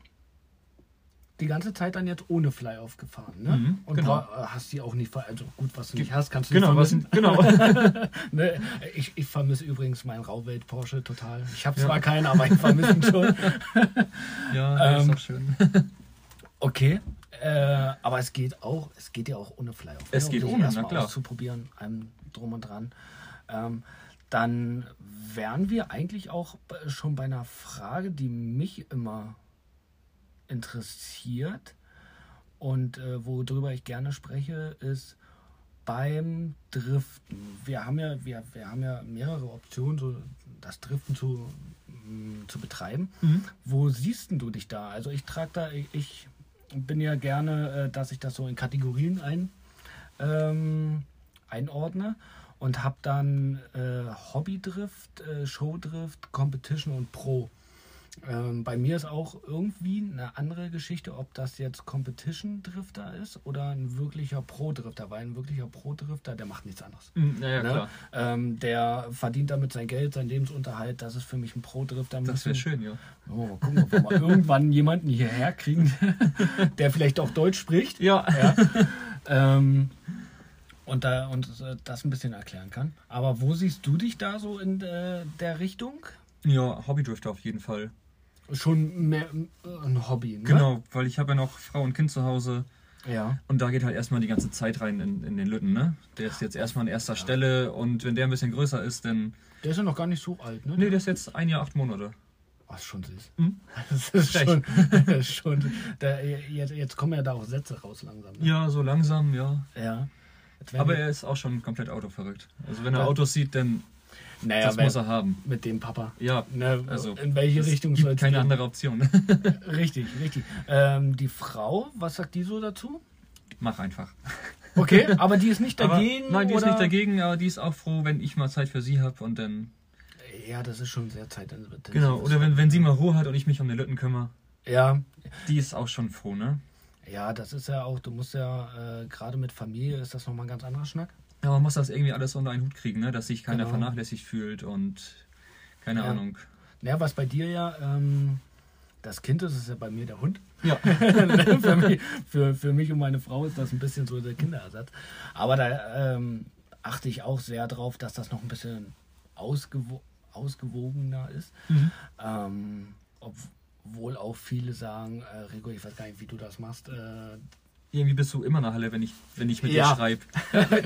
die ganze Zeit dann jetzt ohne Fly-Off gefahren, ne? Mhm, und genau. äh, hast die auch nicht, also gut, was du nicht hast, kannst du Genau, nicht vermissen. genau. Ne? Ich, ich vermisse übrigens meinen Rauwelt Porsche total. Ich habe Ja. zwar keinen, aber ich vermisse ihn schon. ja, Ähm, ist auch schön. Okay, äh, aber es geht auch, es geht ja auch ohne Fly-Off. Es ne? geht um sich ohne, na klar. auszuprobieren, einem drum und dran. Ähm, dann wären wir eigentlich auch b- schon bei einer Frage, die mich immer interessiert und äh, worüber ich gerne spreche, ist beim Driften. Wir haben ja, wir, wir haben ja mehrere Optionen, so das Driften zu, mm, zu betreiben. Mhm. Wo siehst denn du dich da? Also ich trage da, ich, ich bin ja gerne, äh, dass ich das so in Kategorien ein, ähm, einordne und habe dann äh, Hobbydrift, äh, Showdrift, Competition und Pro. Ähm, bei mir ist auch irgendwie eine andere Geschichte, ob das jetzt Competition Drifter ist oder ein wirklicher Pro Drifter, weil ein wirklicher Pro Drifter, der macht nichts anderes. Mhm, Ja, ja, Ne? klar. Ähm, der verdient damit sein Geld, seinen Lebensunterhalt. Das ist für mich ein Pro Drifter. Das wäre schön, ja. Oh, mal gucken, ob wir mal irgendwann jemanden hierher kriegen, der vielleicht auch Deutsch spricht. Ja. Ja. ähm, und, da, und äh, das ein bisschen erklären kann. Aber wo siehst du dich da so in äh, der Richtung? Ja, Hobbydrifter auf jeden Fall. Schon mehr ein Hobby, ne? Genau, weil ich habe ja noch Frau und Kind zu Hause Ja. und da geht halt erstmal die ganze Zeit rein in, in den Lütten, ne? Der ist jetzt erstmal an erster Stelle und wenn der ein bisschen größer ist, dann. Der ist ja noch gar nicht so alt, ne? Nee, der ist jetzt ein Jahr, acht Monate. Oh, ist schon süß. Hm? Das ist Frech. schon, das ist schon da, jetzt, jetzt kommen ja da auch Sätze raus langsam. Ne? Ja, so langsam, ja. ja. Aber er ist auch schon komplett autoverrückt. Also wenn er Ja. Autos sieht, dann naja, das muss er haben. mit dem Papa. Ja, Ne, also in welche Richtung soll es keine gehen? andere Option. Richtig, richtig. Ähm, die Frau, was sagt die so dazu? Mach einfach. Okay, aber die ist nicht Aber, dagegen? nein, die ist oder? nicht dagegen, aber die ist auch froh, wenn ich mal Zeit für sie habe und dann. Ja, das ist schon sehr zeitintensiv. Genau, oder wenn, wenn sie mal Ruhe hat und ich mich um den Lütten kümmere. Ja, Die ist auch schon froh, ne? ja, das ist ja auch, du musst ja, äh, gerade mit Familie ist das nochmal ein ganz anderer Schnack. Ja, man muss das irgendwie alles unter einen Hut kriegen, ne? Dass sich keiner Genau. vernachlässigt fühlt und keine Ja. Ahnung. Ja, was bei dir ja, ähm, das Kind ist, ist ja bei mir der Hund. Ja. für, mich, für, für mich und meine Frau ist das ein bisschen so der Kinderersatz. Aber da ähm, achte ich auch sehr drauf, dass das noch ein bisschen ausgewo ausgewogener ist. Mhm. Ähm, obwohl auch viele sagen, äh, Rico, ich weiß gar nicht, wie du das machst. Äh, Irgendwie bist du immer in der Halle, wenn ich, wenn ich mit Ja. dir schreibe.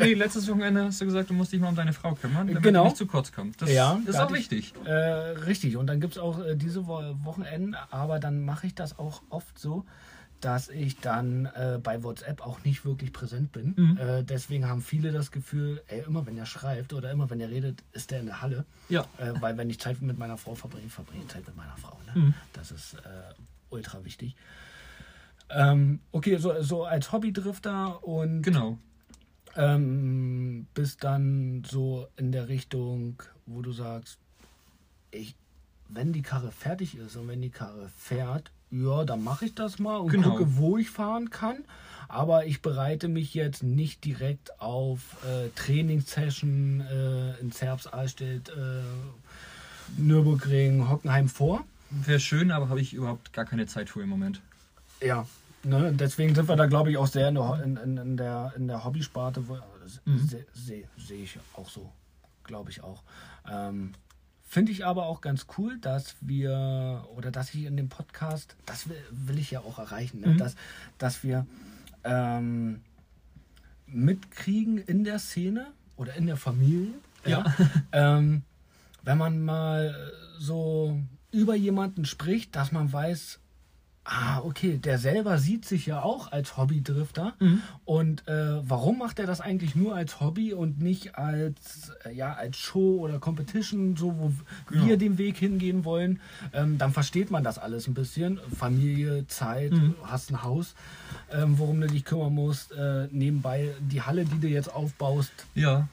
nee, letztes Wochenende hast du gesagt, du musst dich mal um deine Frau kümmern, damit Genau. du nicht zu kurz kommt. Das Ja, ist auch hatte ich- wichtig. Äh, richtig, und dann gibt es auch äh, diese Wo Wochenenden, aber dann mache ich das auch oft so, dass ich dann äh, bei WhatsApp auch nicht wirklich präsent bin. Mhm. Äh, deswegen haben viele das Gefühl, ey, immer wenn er schreibt oder immer wenn er redet, ist er in der Halle. Ja. Äh, weil wenn ich Zeit mit meiner Frau verbringe, verbringe ich Zeit mit meiner Frau. Ne? Mhm. Das ist äh, ultra wichtig. Ähm, okay, so, so als Hobbydrifter und Genau. ähm, bist dann so in der Richtung, wo du sagst, ich, wenn die Karre fertig ist und wenn die Karre fährt, ja, dann mache ich das mal und Genau. gucke, wo ich fahren kann. Aber ich bereite mich jetzt nicht direkt auf äh, Trainingssession äh, in Zerbst, Allstedt, äh, Nürburgring, Hockenheim vor. Wäre schön, aber habe ich überhaupt gar keine Zeit für im Moment. Ja, ne, deswegen sind wir da, glaube ich, auch sehr in der, in, in, der, in der Hobbysparte. Mhm. Sehe seh, seh ich auch so, glaube ich auch. Ähm, Finde ich aber auch ganz cool, dass wir, oder dass ich in dem Podcast, das will, will ich ja auch erreichen, ne? Mhm. dass, dass wir ähm, mitkriegen in der Szene oder in der Familie, ja, ähm, wenn man mal so über jemanden spricht, dass man weiß, ah, okay, der selber sieht sich ja auch als Hobbydrifter. Mhm. Und äh, warum macht er das eigentlich nur als Hobby und nicht als, äh, ja, als Show oder Competition, so wo Genau. wir den Weg hingehen wollen? Ähm, dann versteht man das alles ein bisschen. Familie, Zeit, Mhm. hast ein Haus, ähm, worum du dich kümmern musst. Äh, nebenbei die Halle, die du jetzt aufbaust, Ja.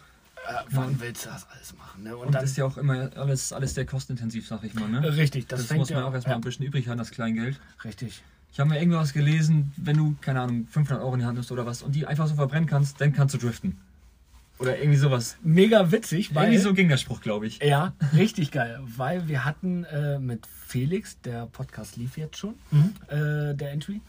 Äh, wann willst du das alles machen? Ne? Und, Und dann das ist ja auch immer alles, alles sehr kostenintensiv, sag ich mal. Ne? richtig, das, Das, muss man ja auch erstmal ja, ein bisschen übrig haben, das Kleingeld. richtig. Ich habe mir irgendwas gelesen, wenn du, keine Ahnung, 500 Euro in die Hand nimmst oder was und die einfach so verbrennen kannst, dann kannst du driften. Oder irgendwie sowas. Mega witzig, weil Irgendwie so ging der Spruch, glaube ich. Ja, richtig geil, weil wir hatten äh, mit Felix, der Podcast lief jetzt schon, Mhm. äh, der Entry,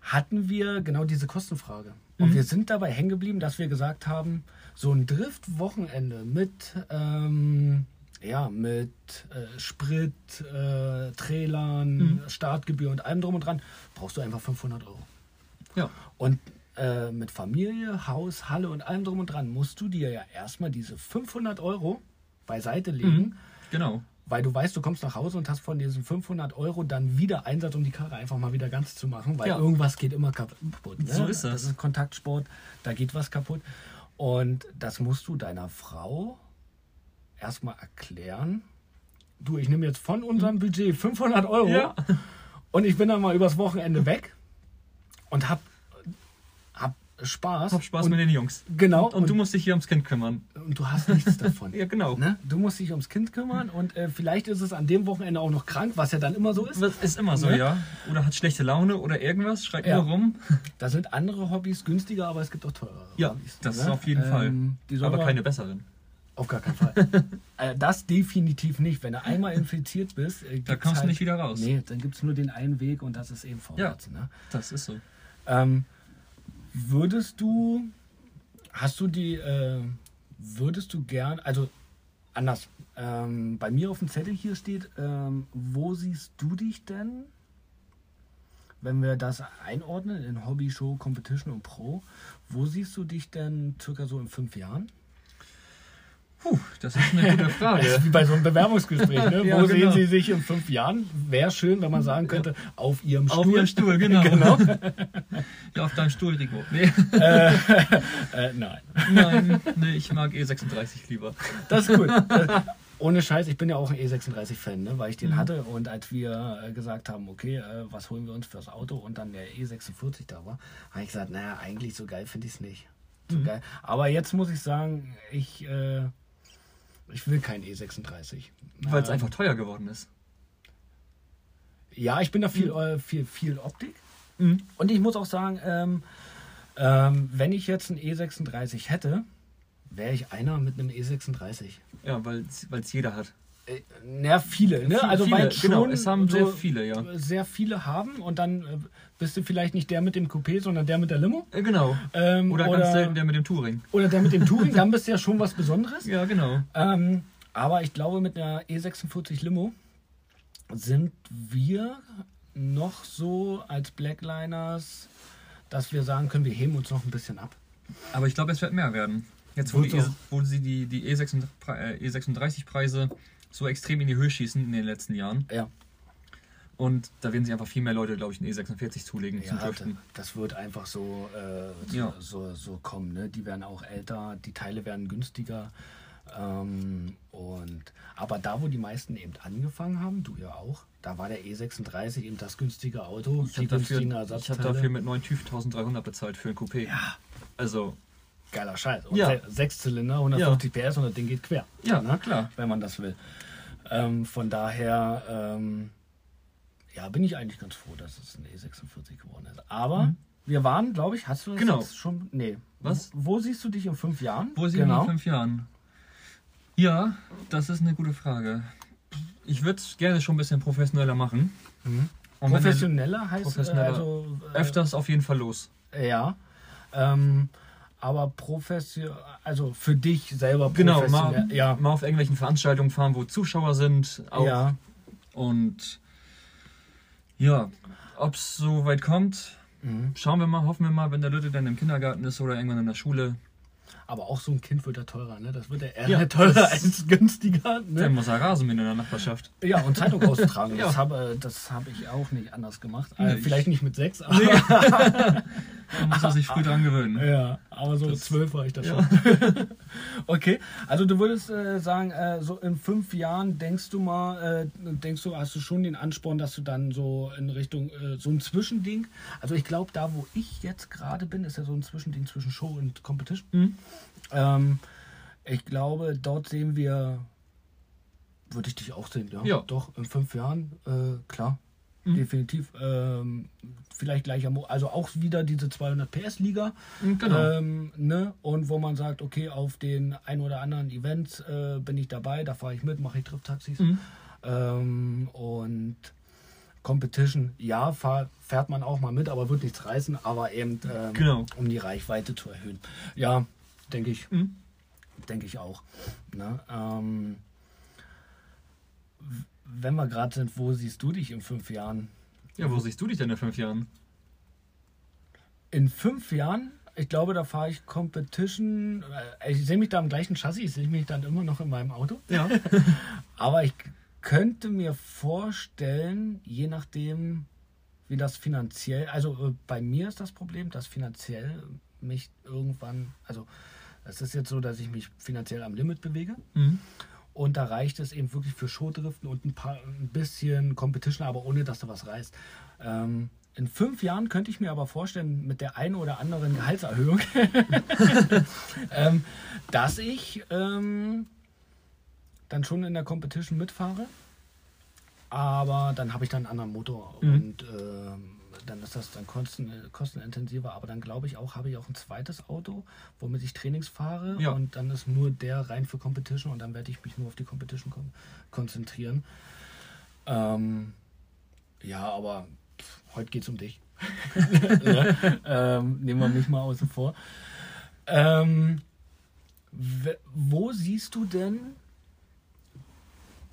hatten wir genau diese Kostenfrage. Und Mhm. wir sind dabei hängen geblieben, dass wir gesagt haben, so ein Drift-Wochenende mit, ähm, ja, mit äh, Sprit, äh, Trailern, Mhm. Startgebühr und allem drum und dran, brauchst du einfach 500 Euro. Ja. Und äh, mit Familie, Haus, Halle und allem drum und dran musst du dir ja erstmal diese 500 Euro beiseite legen, Mhm. Genau. weil du weißt, du kommst nach Hause und hast von diesen 500 Euro dann wieder Einsatz, um die Karre einfach mal wieder ganz zu machen, weil Ja. irgendwas geht immer kaputt. Ne? So ist das. Das ist Kontaktsport, da geht was kaputt. Und das musst du deiner Frau erstmal erklären. Du, ich nehme jetzt von unserem Budget 500 Euro Ja. und ich bin dann mal übers Wochenende weg und hab, hab Spaß. Hab Spaß und, mit den Jungs. Genau. Und, du musst dich hier ums Kind kümmern. und du hast nichts davon. Ja, genau. Ne? Du musst dich ums Kind kümmern und äh, vielleicht ist es an dem Wochenende auch noch krank, was ja dann immer so ist. Das ist immer so, Ne? ja. Oder hat schlechte Laune oder irgendwas, schreit Ja. nur rum. Da sind andere Hobbys günstiger, aber es gibt auch teurere Ja, Hobbys. das ne? ist auf jeden Fall. Die sollen Aber keine besseren. Auf gar keinen Fall. äh, das definitiv nicht. Wenn du einmal infiziert bist, äh, Da kommst du halt, nicht wieder raus. Nee, dann gibt es nur den einen Weg und das ist eben vorwärts. Ne? Das ist so. Ähm, würdest du, hast du die, äh, würdest du gern, also anders, ähm, bei mir auf dem Zettel hier steht, ähm, wo siehst du dich denn, wenn wir das einordnen in Hobby, Show, Competition und Pro, wo siehst du dich denn circa so in fünf Jahren? Puh, das ist eine gute Das Frage. ist wie bei so einem Bewerbungsgespräch. Ne? Ja, Wo sehen genau. Sie sich in fünf Jahren? Wäre schön, wenn man sagen könnte, auf Ihrem Stuhl. Auf ihrem Stuhl, genau. genau. Ja, auf deinem Stuhl, Rico. Nee, Äh, nein. nein, nee, ich mag E36 lieber. Das ist gut. Äh, Ohne Scheiß, ich bin ja auch ein E36-Fan, ne, weil ich den Mhm. hatte. Und als wir äh, gesagt haben, okay, äh, was holen wir uns fürs Auto und dann der E46 da war, habe ich gesagt, naja, eigentlich so geil finde ich es nicht. So Mhm. geil. Aber jetzt muss ich sagen, ich, äh, ich will kein E36. Weil es Ähm, einfach teuer geworden ist. Ja, ich bin da viel, Mhm. äh, viel, viel Optik. Und ich muss auch sagen, ähm, ähm, wenn ich jetzt einen E36 hätte, wäre ich einer mit einem E36. Ja, weil es jeder hat. Äh, Na, viele, ne? Also viele, weil schon genau, es haben sehr viele, ja. Sehr viele haben und dann äh, bist du vielleicht nicht der mit dem Coupé, sondern der mit der Limo. Äh, genau. Ähm, Oder, oder, ganz selten der mit dem Touring. oder der mit dem Touring, dann bist du ja schon was Besonderes. Ja, genau. Ähm, aber ich glaube, mit einer E46 Limo sind wir noch so als Blackliners, dass wir sagen können, wir heben uns noch ein bisschen ab. Aber ich glaube, es wird mehr werden. Jetzt, wo, die, E- wo sie die, die E36 äh, E36-Preise so extrem in die Höhe schießen in den letzten Jahren. Ja, Und da werden sich einfach viel mehr Leute, glaube ich, einen E46 zulegen zum ja Driften. das wird einfach so, äh, so, Ja. so, so kommen. Ne? Die werden auch älter, die Teile werden günstiger. Ähm, und, aber da, wo die meisten eben angefangen haben, du ja auch, da war der E36 eben das günstige Auto, Ich habe dafür, ich hab dafür mit 9 TÜV 1300 bezahlt für ein Coupé. ja, Also, geiler Scheiß. Und Ja. se- sechs Zylinder, 150 PS und das Ding geht quer. Ja, ne? klar. Wenn man das will. Ähm, von daher, ähm, ja, bin ich eigentlich ganz froh, dass es ein E46 geworden ist. Aber Mhm. wir waren, glaube ich, hast du das Genau. jetzt schon? Nee. Was? Wo, wo siehst du dich in fünf Jahren? wo sind genau. wir in fünf Jahren? Ja, das ist eine gute Frage. Ich würde es gerne schon ein bisschen professioneller machen. Mhm. Professioneller heißt Professioneller. äh, also äh, öfters auf jeden Fall los. Ja. Ähm, aber professionell, also für dich selber Genau, professionell. mal, ja. mal auf irgendwelchen Veranstaltungen fahren, wo Zuschauer sind. Auch. Ja, Und ja, ob es so weit kommt, mhm. schauen wir mal, hoffen wir mal, wenn der Lütte dann im Kindergarten ist oder irgendwann in der Schule, aber auch so ein Kind wird ja teurer, ne? Das wird ja eher Ja, teurer das- als günstiger. dann Ne? muss er Rasenmähen in der Nachbarschaft. Ja, und Zeitung austragen. Das Ja. habe das hab ich auch nicht anders gemacht. Äh, Nee, vielleicht nicht mit sechs, aber, Da muss er sich früh dran gewöhnen. ja, aber so Das- zwölf war ich da Ja. schon. okay, also du würdest äh, sagen, äh, so in fünf Jahren denkst du mal, äh, denkst du, hast du schon den Ansporn, dass du dann so in Richtung äh, so ein Zwischending, also ich glaube, da wo ich jetzt gerade bin, ist ja so ein Zwischending zwischen Show und Competition. Mhm. Ähm, ich glaube, dort sehen wir, würde ich dich auch sehen, ja. Ja. Doch, in fünf Jahren, äh, klar. Mhm. Definitiv. Ähm, vielleicht gleich am, also auch wieder diese 200 PS Liga. Genau. Ähm, ne? Und wo man sagt, okay, auf den ein oder anderen Events äh, bin ich dabei, da fahre ich mit, mache ich Drifttaxis. Mhm. Ähm, und Competition, ja, fahr, fährt man auch mal mit, aber wird nichts reißen, aber eben ähm, Genau. um die Reichweite zu erhöhen. Ja, denke ich, Mhm. denke ich auch. Ne? Ähm, wenn wir gerade sind, wo siehst du dich in fünf Jahren? Ja, wo siehst du dich denn in fünf Jahren? In fünf Jahren, ich glaube, da fahre ich Competition. äh, Ich sehe mich da am gleichen Chassis, ich sehe mich dann immer noch in meinem Auto. Ja. Aber ich könnte mir vorstellen, je nachdem, wie das finanziell, also äh, bei mir ist das Problem, dass finanziell mich irgendwann, also es ist jetzt so, dass ich mich finanziell am Limit bewege. Mhm. Und da reicht es eben wirklich für Showdriften und ein, paar, ein bisschen Competition, aber ohne dass du was reißt. Ähm, in fünf Jahren könnte ich mir aber vorstellen, mit der einen oder anderen Gehaltserhöhung, ähm, dass ich ähm, dann schon in der Competition mitfahre. Aber dann habe ich dann einen anderen Motor Mhm. und ähm, dann ist das dann kosten, kostenintensiver. Aber dann glaube ich auch, habe ich auch ein zweites Auto, womit ich Trainings fahre Ja. und dann ist nur der rein für Competition und dann werde ich mich nur auf die Competition kon konzentrieren. Ähm, ja, aber pff, heute geht es um dich. ne? ähm, nehmen wir mich mal außen vor. Ähm, wo siehst du denn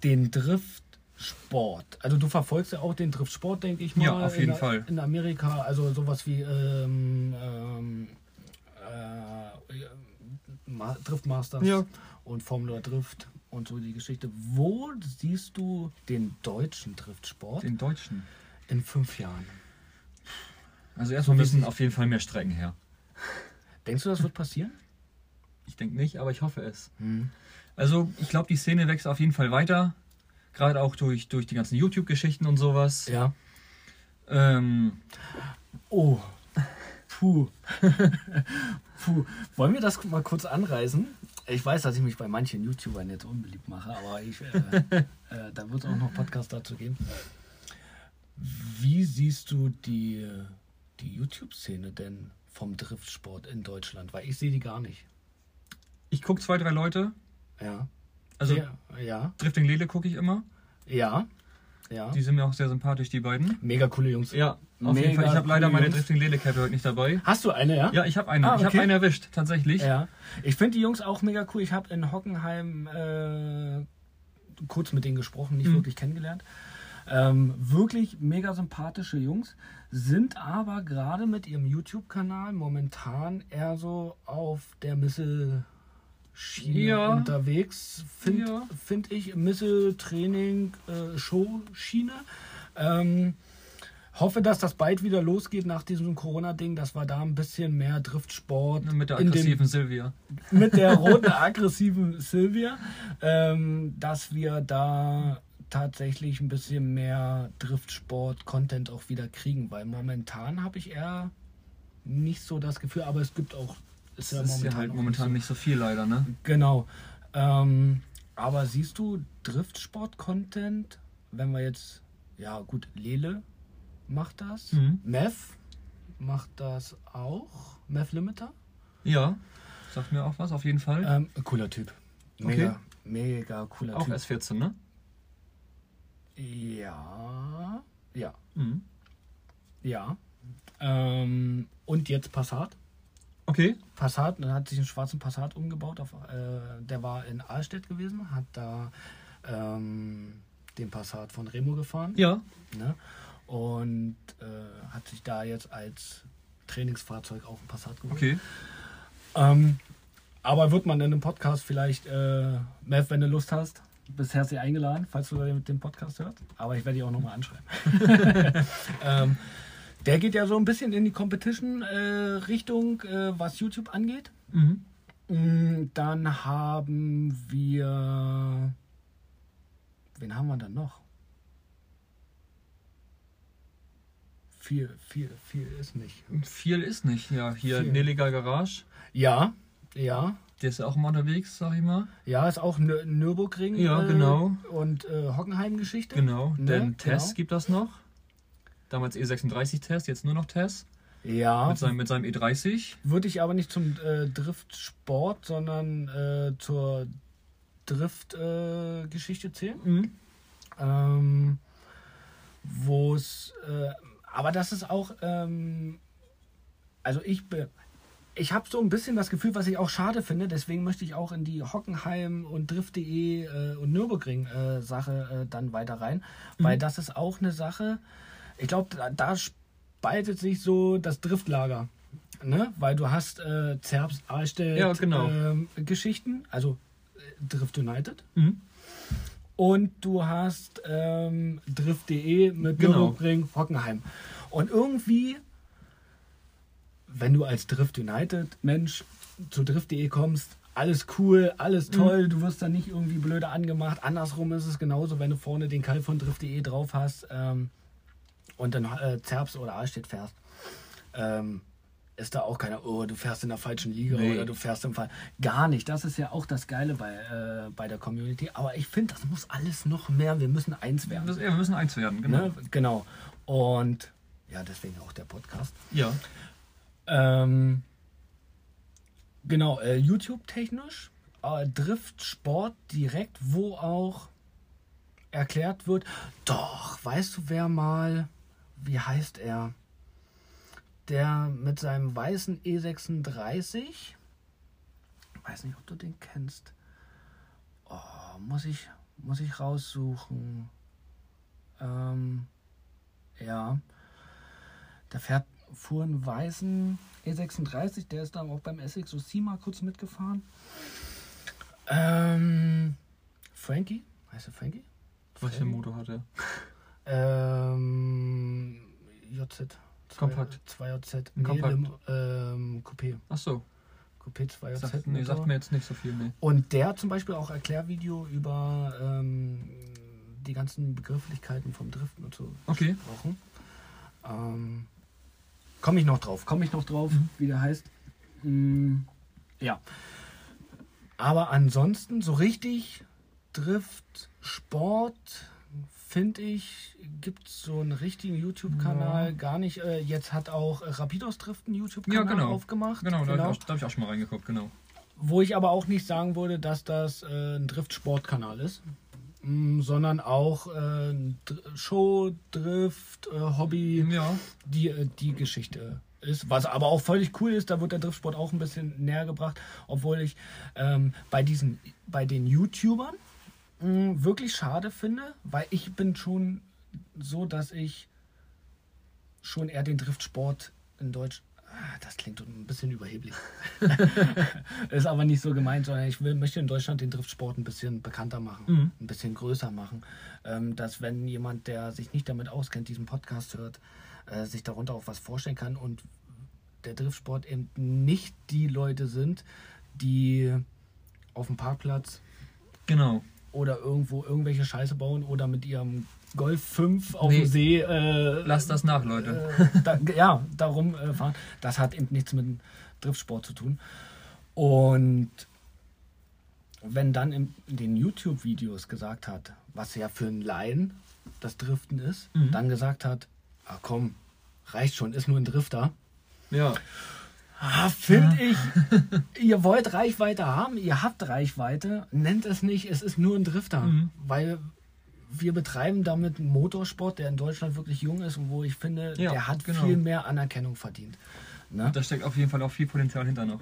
den Driftsport? Also du verfolgst ja auch den Driftsport, denke ich mal. Ja, auf jeden in, Fall. In Amerika, also sowas wie ähm, ähm, äh, Ma Driftmasters Ja. und Formula Drift und so die Geschichte. Wo siehst du den deutschen Driftsport Den Deutschen. in fünf Jahren? Also erstmal müssen auf jeden Fall mehr Strecken her. Denkst du, das wird passieren? Ich denke nicht, aber ich hoffe es. Hm. Also ich glaube, die Szene wächst auf jeden Fall weiter. Gerade auch durch, durch die ganzen YouTube-Geschichten und sowas. Ja. Ähm, Oh. Puh. Puh. Wollen wir das mal kurz anreißen? Ich weiß, dass ich mich bei manchen YouTubern jetzt unbeliebt mache, aber ich, äh, äh, da wird es auch noch Podcast dazu geben. Wie siehst du die, die YouTube-Szene denn vom Driftsport in Deutschland? Weil ich sehe die gar nicht. ich gucke zwei, drei Leute. Ja. Also ja, ja, Drifting Lele gucke ich immer. ja, ja. Die sind mir auch sehr sympathisch, die beiden. Mega coole Jungs. Ja, auf Mega jeden Fall. Ich habe leider meine Jungs. Drifting Lele Cappe heute nicht dabei. Hast du eine, ja? Ja, ich habe eine. Ah, Ich habe okay. eine erwischt, tatsächlich. Ja, ich finde die Jungs auch mega cool. Ich habe in Hockenheim äh, kurz mit denen gesprochen, nicht Mhm. wirklich kennengelernt. Ähm, wirklich mega sympathische Jungs, sind aber gerade mit ihrem YouTube-Kanal momentan eher so auf der Missile. Schiene Ja. unterwegs, finde Ja. find ich. Missile, Training, äh, Show, Schiene. Ähm, hoffe, dass das bald wieder losgeht nach diesem Corona-Ding, dass wir da ein bisschen mehr Driftsport Mit der aggressiven Silvia. mit der roten aggressiven Silvia, ähm, dass wir da tatsächlich ein bisschen mehr Driftsport-Content auch wieder kriegen, weil momentan habe ich eher nicht so das Gefühl, aber es gibt auch ist ja halt auch momentan so. nicht so viel leider, ne? Genau. Ähm, aber siehst du Driftsport-Content, wenn wir jetzt, ja gut, Lele macht das, Mhm. Mev macht das auch, Mev Limiter. Ja, sagt mir auch was, auf jeden Fall. Ähm, cooler Typ. Mega, mega cooler auch Typ. S14, ne? Ja, ja, Mhm. ja. Ähm, und jetzt Passat. Okay. Passat, er hat sich einen schwarzen Passat umgebaut. Auf, äh, der war in Ahlstedt gewesen, hat da ähm, den Passat von Remo gefahren. Ja. Ne? Und äh, hat sich da jetzt als Trainingsfahrzeug auch ein Passat geholt. Okay. Ähm, aber wird man in einem Podcast vielleicht, äh, Mev, wenn du Lust hast, bist herzlich eingeladen, falls du den Podcast hörst. Aber ich werde dich auch nochmal anschreiben. ähm, der geht ja so ein bisschen in die Competition-Richtung, äh, was YouTube angeht. Mhm. Mm, Dann haben wir. Wen haben wir dann noch? Viel, viel, viel ist nicht. Viel ist nicht. Ja, hier Viel. Neliger Garage. Ja, ja. Der ist ja auch mal unterwegs, sag ich mal. Ja, ist auch Nür Nürburgring. Ja, äh, genau. Und äh, Hockenheim-Geschichte. Genau. Ne? Denn Tess Genau. gibt das noch. Damals E36-Test, jetzt nur noch Test. Ja, Mit seinem, mit seinem E E30. würde ich aber nicht zum äh, Driftsport, sondern äh, zur Drift-Geschichte äh, zählen. Mhm. ähm, wo es, äh, aber das ist auch, ähm, also ich, ich habe so ein bisschen das Gefühl, was ich auch schade finde, deswegen möchte ich auch in die Hockenheim und Drift.de äh, und Nürburgring äh, Sache äh, dann weiter rein, weil das ist auch eine Sache, ich glaube, da, da spaltet sich so das Driftlager. Ne? Weil du hast äh, Zerbst, Ahlstedt Ja, genau. ähm, Geschichten, also äh, Drift United. Mhm. Und du hast ähm, Drift.de mit Genau. Nürburgring, Hockenheim. Und irgendwie, wenn du als Drift United Mensch zu Drift.de kommst, alles cool, alles toll, du wirst da nicht irgendwie blöde angemacht. Andersrum ist es genauso, wenn du vorne den Kai von Drift.de drauf hast ähm, und dann äh, Zerbst oder Ahlstedt fährst. Ähm, ist da auch keiner, oh, du fährst in der falschen Liga Nee. oder du fährst im Fall. Gar nicht. Das ist ja auch das Geile bei, äh, bei der Community. Aber ich finde, das muss alles noch mehr. Wir müssen eins werden. Ja, wir müssen eins werden, genau. Ne? Genau. Und ja, deswegen auch der Podcast. Ja. Ähm, genau, äh, YouTube-technisch, äh, Drift Sport direkt, wo auch erklärt wird, doch, weißt du, wer mal, wie heißt er? Der mit seinem weißen E36, weiß nicht, ob du den kennst. Oh, muss ich, muss ich raussuchen. Ähm, ja. Der fährt, fuhr einen weißen E36, der ist dann auch beim OC mal kurz mitgefahren. Ähm, Frankie? Heißt er Frankie? Ein Motor hat er? Ähm, JZ. Kompakt. 2JZ. Ein Kompakt. Lim- ähm, Coupé. Ach so. Coupé 2JZ. Sagt, nee, sagt mir jetzt nicht so viel, nee. Und der hat zum Beispiel auch Erklärvideo über ähm, die ganzen Begrifflichkeiten vom Driften und so Okay. gesprochen. Ähm, komme ich noch drauf, komme ich noch drauf, wie der heißt. Mm, ja. Aber ansonsten so richtig Drift, Sport, finde ich, gibt es so einen richtigen YouTube-Kanal gar nicht. Äh, jetzt hat auch äh, Rapidos Drift einen YouTube-Kanal Ja, genau. aufgemacht. Genau, da habe ich, hab ich auch schon mal reingeguckt, genau. Wo ich aber auch nicht sagen würde, dass das äh, ein Drift-Sport-Kanal ist, mm, sondern auch äh, Show, Drift, äh, Hobby, Ja. die, äh, die Geschichte ist. Was aber auch völlig cool ist, da wird der Driftsport auch ein bisschen näher gebracht, obwohl ich ähm, bei diesen, bei den YouTubern mh, wirklich schade finde, weil ich bin schon so, dass ich schon eher den Driftsport in Deutsch. Ah, Das klingt ein bisschen überheblich. ist aber nicht so gemeint, sondern ich will, möchte in Deutschland den Driftsport ein bisschen bekannter machen, Mhm. ein bisschen größer machen. Ähm, dass wenn jemand, der sich nicht damit auskennt, diesen Podcast hört, äh, sich darunter auch was vorstellen kann und der Driftsport eben nicht die Leute sind, die auf dem Parkplatz Genau. Oder irgendwo irgendwelche Scheiße bauen oder mit ihrem Golf 5 auf Nee. dem See. Äh, Lasst das nach, Leute. äh, da, ja, darum äh, fahren. Das hat eben nichts mit dem Driftsport zu tun. Und wenn dann in, in den YouTube-Videos gesagt hat, was ja für einen Laien das Driften ist, Mhm. dann gesagt hat, ah komm, reicht schon, ist nur ein Drifter. Ja. Ah, finde ich, ihr wollt Reichweite haben, ihr habt Reichweite, nennt es nicht, es ist nur ein Drifter. Mhm. Weil wir betreiben damit einen Motorsport, der in Deutschland wirklich jung ist und wo ich finde, Ja, der hat genau. viel mehr Anerkennung verdient. Ne? Da steckt auf jeden Fall auch viel Potenzial hinter noch.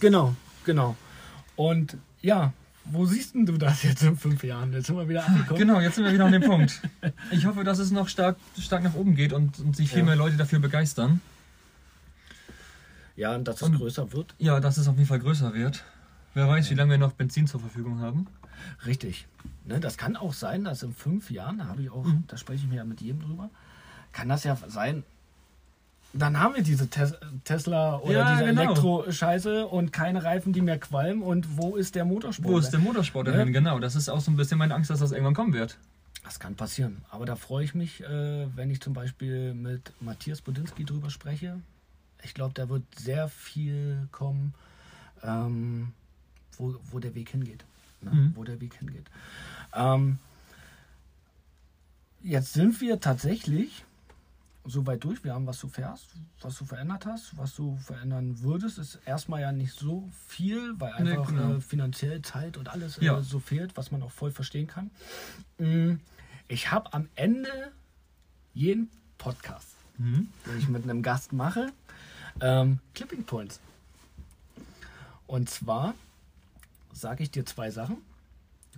Genau, genau. Und ja, wo siehst denn du das jetzt in fünf Jahren? Jetzt sind wir wieder angekommen. Genau, jetzt sind wir wieder an dem Punkt. Ich hoffe, dass es noch stark, stark nach oben geht und, und sich viel Ja. mehr Leute dafür begeistern. Ja, und dass es Und- größer wird. Ja, dass es auf jeden Fall größer wird. Wer weiß, wie lange wir noch Benzin zur Verfügung haben. Richtig. Ne, das kann auch sein, dass in fünf Jahren, da habe ich auch, Mhm. da spreche ich mir ja mit jedem drüber, kann das ja sein, dann haben wir diese Tes Tesla oder Ja, diese genau. Elektro-Scheiße und keine Reifen, die mehr qualmen und wo ist der Motorsport? Wo ist der Motorsport Ja. dahin? Genau, das ist auch so ein bisschen meine Angst, dass das irgendwann kommen wird. Das kann passieren. Aber da freue ich mich, äh, wenn ich zum Beispiel mit Matthias Budinski drüber spreche. Ich glaube, da wird sehr viel kommen, ähm, wo, wo der Weg hingeht. Ne? Mhm. Wo der Weg hingeht. Ähm, jetzt sind wir tatsächlich so weit durch. Wir haben, was du fährst, was du verändert hast, was du verändern würdest. Ist erstmal ja nicht so viel, weil Nee, einfach genau. äh, finanziell Zeit und alles Ja. äh, so fehlt, was man auch voll verstehen kann. Mm, Ich habe am Ende jeden Podcast, Mhm. den ich mit einem Gast mache, ähm, Clipping Points. Und zwar sage ich dir zwei Sachen.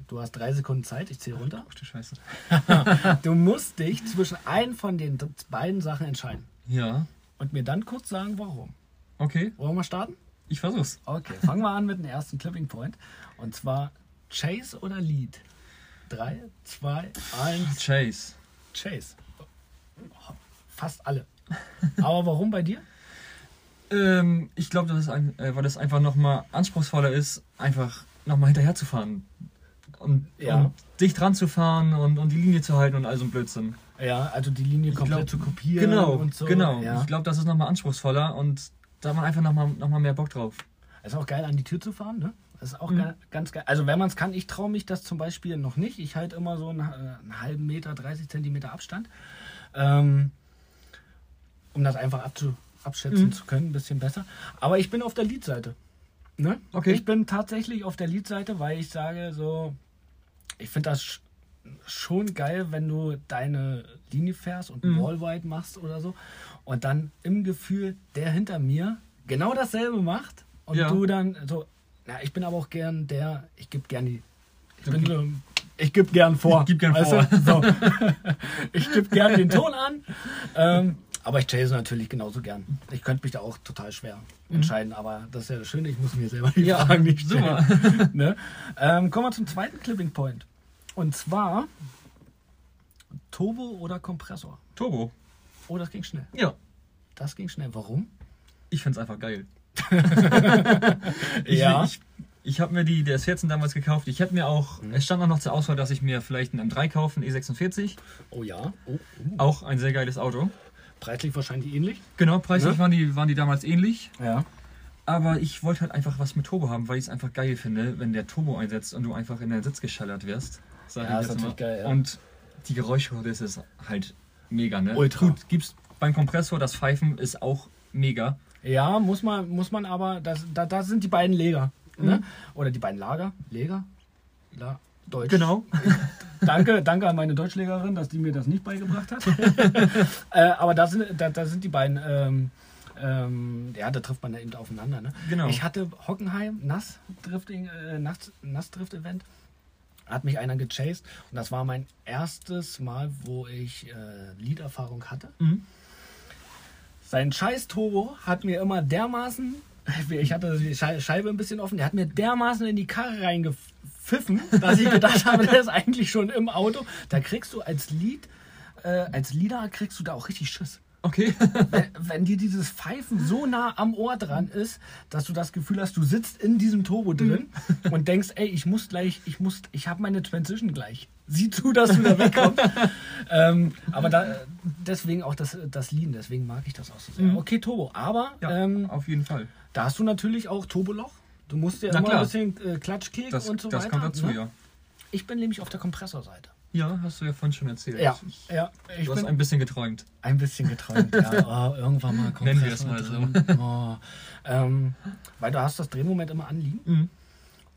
Du hast drei Sekunden Zeit, ich zähle runter. Ach du Scheiße. Du musst dich zwischen einen von den beiden Sachen entscheiden. Ja, Und mir dann kurz sagen, warum. okay, Wollen wir starten? ich versuch's. Okay, fangen wir an mit dem ersten Clipping Point. Und zwar Chase oder Lead? Drei, zwei, eins, Chase. Chase. Fast alle. Aber warum bei dir? Ähm, ich glaube, das ist ein, äh, weil das einfach nochmal anspruchsvoller ist, einfach nochmal hinterher zu fahren. Und, Ja. und dicht dran zu fahren und, und die Linie zu halten und all so ein Blödsinn. Ja, also die Linie komplett glaub- zu kopieren Genau, und so. genau. Ja. Ich glaube, das ist nochmal anspruchsvoller und da hat man einfach nochmal noch mal mehr Bock drauf. Ist auch geil, an die Tür zu fahren, ne? Das ist auch Mhm. ganz geil. Also wenn man es kann, ich traue mich das zum Beispiel noch nicht. Ich halte immer so einen, äh, einen halben Meter, 30 Zentimeter Abstand. Ähm, um das einfach abzu, abschätzen Mhm. zu können, ein bisschen besser. Aber ich bin auf der Lead-Seite. Ne? Okay. Ich bin tatsächlich auf der Lead-Seite, weil ich sage so, ich finde das sch schon geil, wenn du deine Linie fährst und Mhm. Wallwide machst oder so und dann im Gefühl der hinter mir genau dasselbe macht und Ja. du dann so, na, ich bin aber auch gern der, ich gebe gern die, ich bin so, ich gebe gern vor. Ich geb gern vor. So. ich gebe gern den Ton an, ähm, aber ich chase natürlich genauso gern. Ich könnte mich da auch total schwer entscheiden, aber das ist ja das Schöne, ich muss mir selber die Mhm. Ja, Fragen nicht stellen. super. ne? ähm, kommen wir zum zweiten Clipping Point. Und zwar Turbo oder Kompressor. Turbo. Oh, das ging schnell. Ja. Das ging schnell. Warum? Ich find's einfach geil. Ja. Ich, ich, ich habe mir die der 14 damals gekauft. Ich hätte mir auch, Mhm. es stand auch noch zur Auswahl, dass ich mir vielleicht einen M3 kaufe, einen E46. Oh ja. Oh, oh. Auch ein sehr geiles Auto. Preislich wahrscheinlich ähnlich. Genau, preislich Ne? waren, die, waren die damals ähnlich. Ja. Aber ich wollte halt einfach was mit Turbo haben, weil ich es einfach geil finde, wenn der Turbo einsetzt und du einfach in den Sitz geschallert wirst. Sag Ja, ich ist natürlich geil, ja. Und die Geräuschquote ist es halt mega, ne? Ultra. Gut, gibt's beim Kompressor, das Pfeifen ist auch mega. Ja, muss man, muss man aber, das, da, da sind die beiden Leger. Ne? Mhm. Oder die beiden Lager. Leger? La Deutsch. Genau. Danke, danke an meine Deutschlehrerin, dass die mir das nicht beigebracht hat. äh, aber da sind, da, da sind die beiden, ähm, ähm, ja, da trifft man da eben aufeinander. Ne? Genau. Ich hatte Hockenheim, Nass-Drifting, äh, Nass- Nass-Drift-Event. Hat mich einer gechased und das war mein erstes Mal, wo ich äh, Lead-Erfahrung hatte. Mhm. Sein scheiß Turbo hat mir immer dermaßen, ich hatte die Schei- Scheibe ein bisschen offen, der hat mir dermaßen in die Karre reingepfiffen, dass ich gedacht habe, der ist eigentlich schon im Auto. Da kriegst du als Lied, äh, als Leader kriegst du da auch richtig Schiss. Okay. Wenn, wenn dir dieses Pfeifen so nah am Ohr dran ist, dass du das Gefühl hast, du sitzt in diesem Turbo drin und denkst, ey, ich muss gleich, ich muss, ich habe meine Transition gleich. Sieh zu, dass du da wegkommst. ähm, aber da, deswegen auch das, das Lean, deswegen mag ich das auch so sehr. Mhm. Okay, Turbo, aber Ja, ähm, auf jeden Fall. da hast du natürlich auch Turboloch. Du musst ja Na immer klar. ein bisschen äh, Klatschkek Das, und so das weiter. kommt dazu, ne? ja. Ich bin nämlich auf der Kompressorseite. Ja, hast du ja vorhin schon erzählt. Ja, ja. Ich Du hast bin ein bisschen geträumt. Ein bisschen geträumt, ja. Oh, irgendwann mal Nennen wir es Kompressor mal so. Oh. Ähm, weil du hast das Drehmoment immer anliegen Mhm.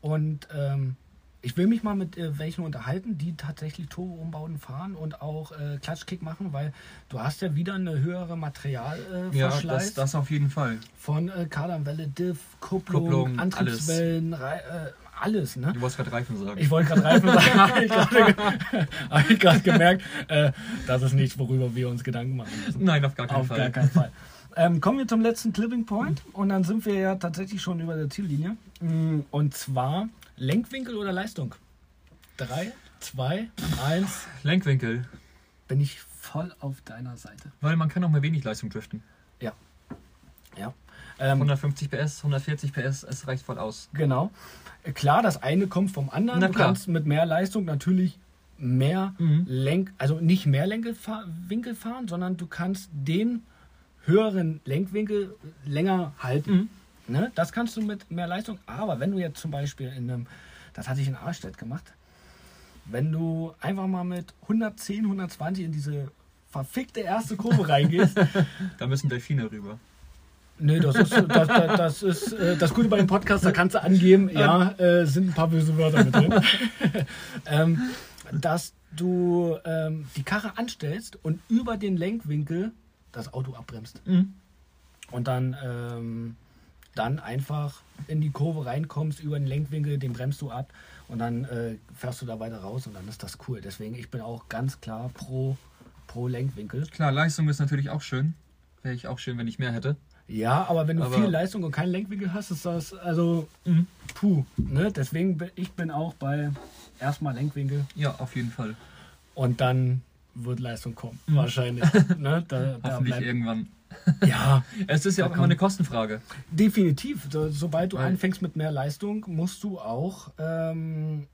und ähm, ich will mich mal mit äh, welchen unterhalten, die tatsächlich Turbo-Umbauten fahren und auch äh, Klatschkick machen, weil du hast ja wieder eine höhere Materialverschleiß äh, Ja, das, das auf jeden Fall. von äh, Kardanwelle, Diff, Kupplung, Kupplung, Antriebswellen, Rei- äh, alles, ne? Du wolltest gerade Reifen sagen. Ich wollte gerade Reifen sagen, habe ich gerade ge gemerkt, äh, das ist nichts, worüber wir uns Gedanken machen müssen. Nein, auf gar keinen Auf Fall. gar keinen Fall. Ähm, kommen wir zum letzten Clipping Point und dann sind wir ja tatsächlich schon über der Ziellinie. Mm, Und zwar Lenkwinkel oder Leistung? Drei, zwei, eins. Lenkwinkel. Bin ich voll auf deiner Seite. Weil man kann auch mal wenig Leistung driften. Ja. Ja. Ähm, 150 PS, 140 PS, es reicht voll aus. Genau. Klar, das eine kommt vom anderen. Na du klar. kannst mit mehr Leistung natürlich mehr Mhm. Lenk, also nicht mehr Lenkwinkel fahren, sondern du kannst den höheren Lenkwinkel länger halten. Mhm. Ne? Das kannst du mit mehr Leistung. Aber wenn du jetzt zum Beispiel in einem, das hatte ich in Arstedt gemacht, wenn du einfach mal mit 110, 120 in diese verfickte erste Kurve reingehst, Da müssen Delfine rüber. Nee, das ist, das, das, das ist äh, das Gute bei dem Podcast, da kannst du angeben, ja, äh, sind ein paar böse Wörter mit drin. ähm, dass du ähm, die Karre anstellst und über den Lenkwinkel das Auto abbremst. Mhm. Und dann, ähm, dann einfach in die Kurve reinkommst, über den Lenkwinkel, den bremst du ab und dann äh, fährst du da weiter raus und dann ist das cool. Deswegen, ich bin auch ganz klar pro, pro Lenkwinkel. Klar, Leistung ist natürlich auch schön. Wäre ich auch schön, wenn ich mehr hätte. Ja, aber wenn du Aber- viel Leistung und keinen Lenkwinkel hast, ist das, also, Mhm. puh. Ne? Deswegen bin ich bin auch bei erstmal Lenkwinkel Ja, auf jeden Fall. und dann wird Leistung kommen. Mhm. Wahrscheinlich. ne? da, da Hoffentlich bleibt, irgendwann. ja, Es ist ja auch immer eine Kostenfrage. definitiv. So, sobald du Weil- anfängst mit mehr Leistung, musst du auch ähm,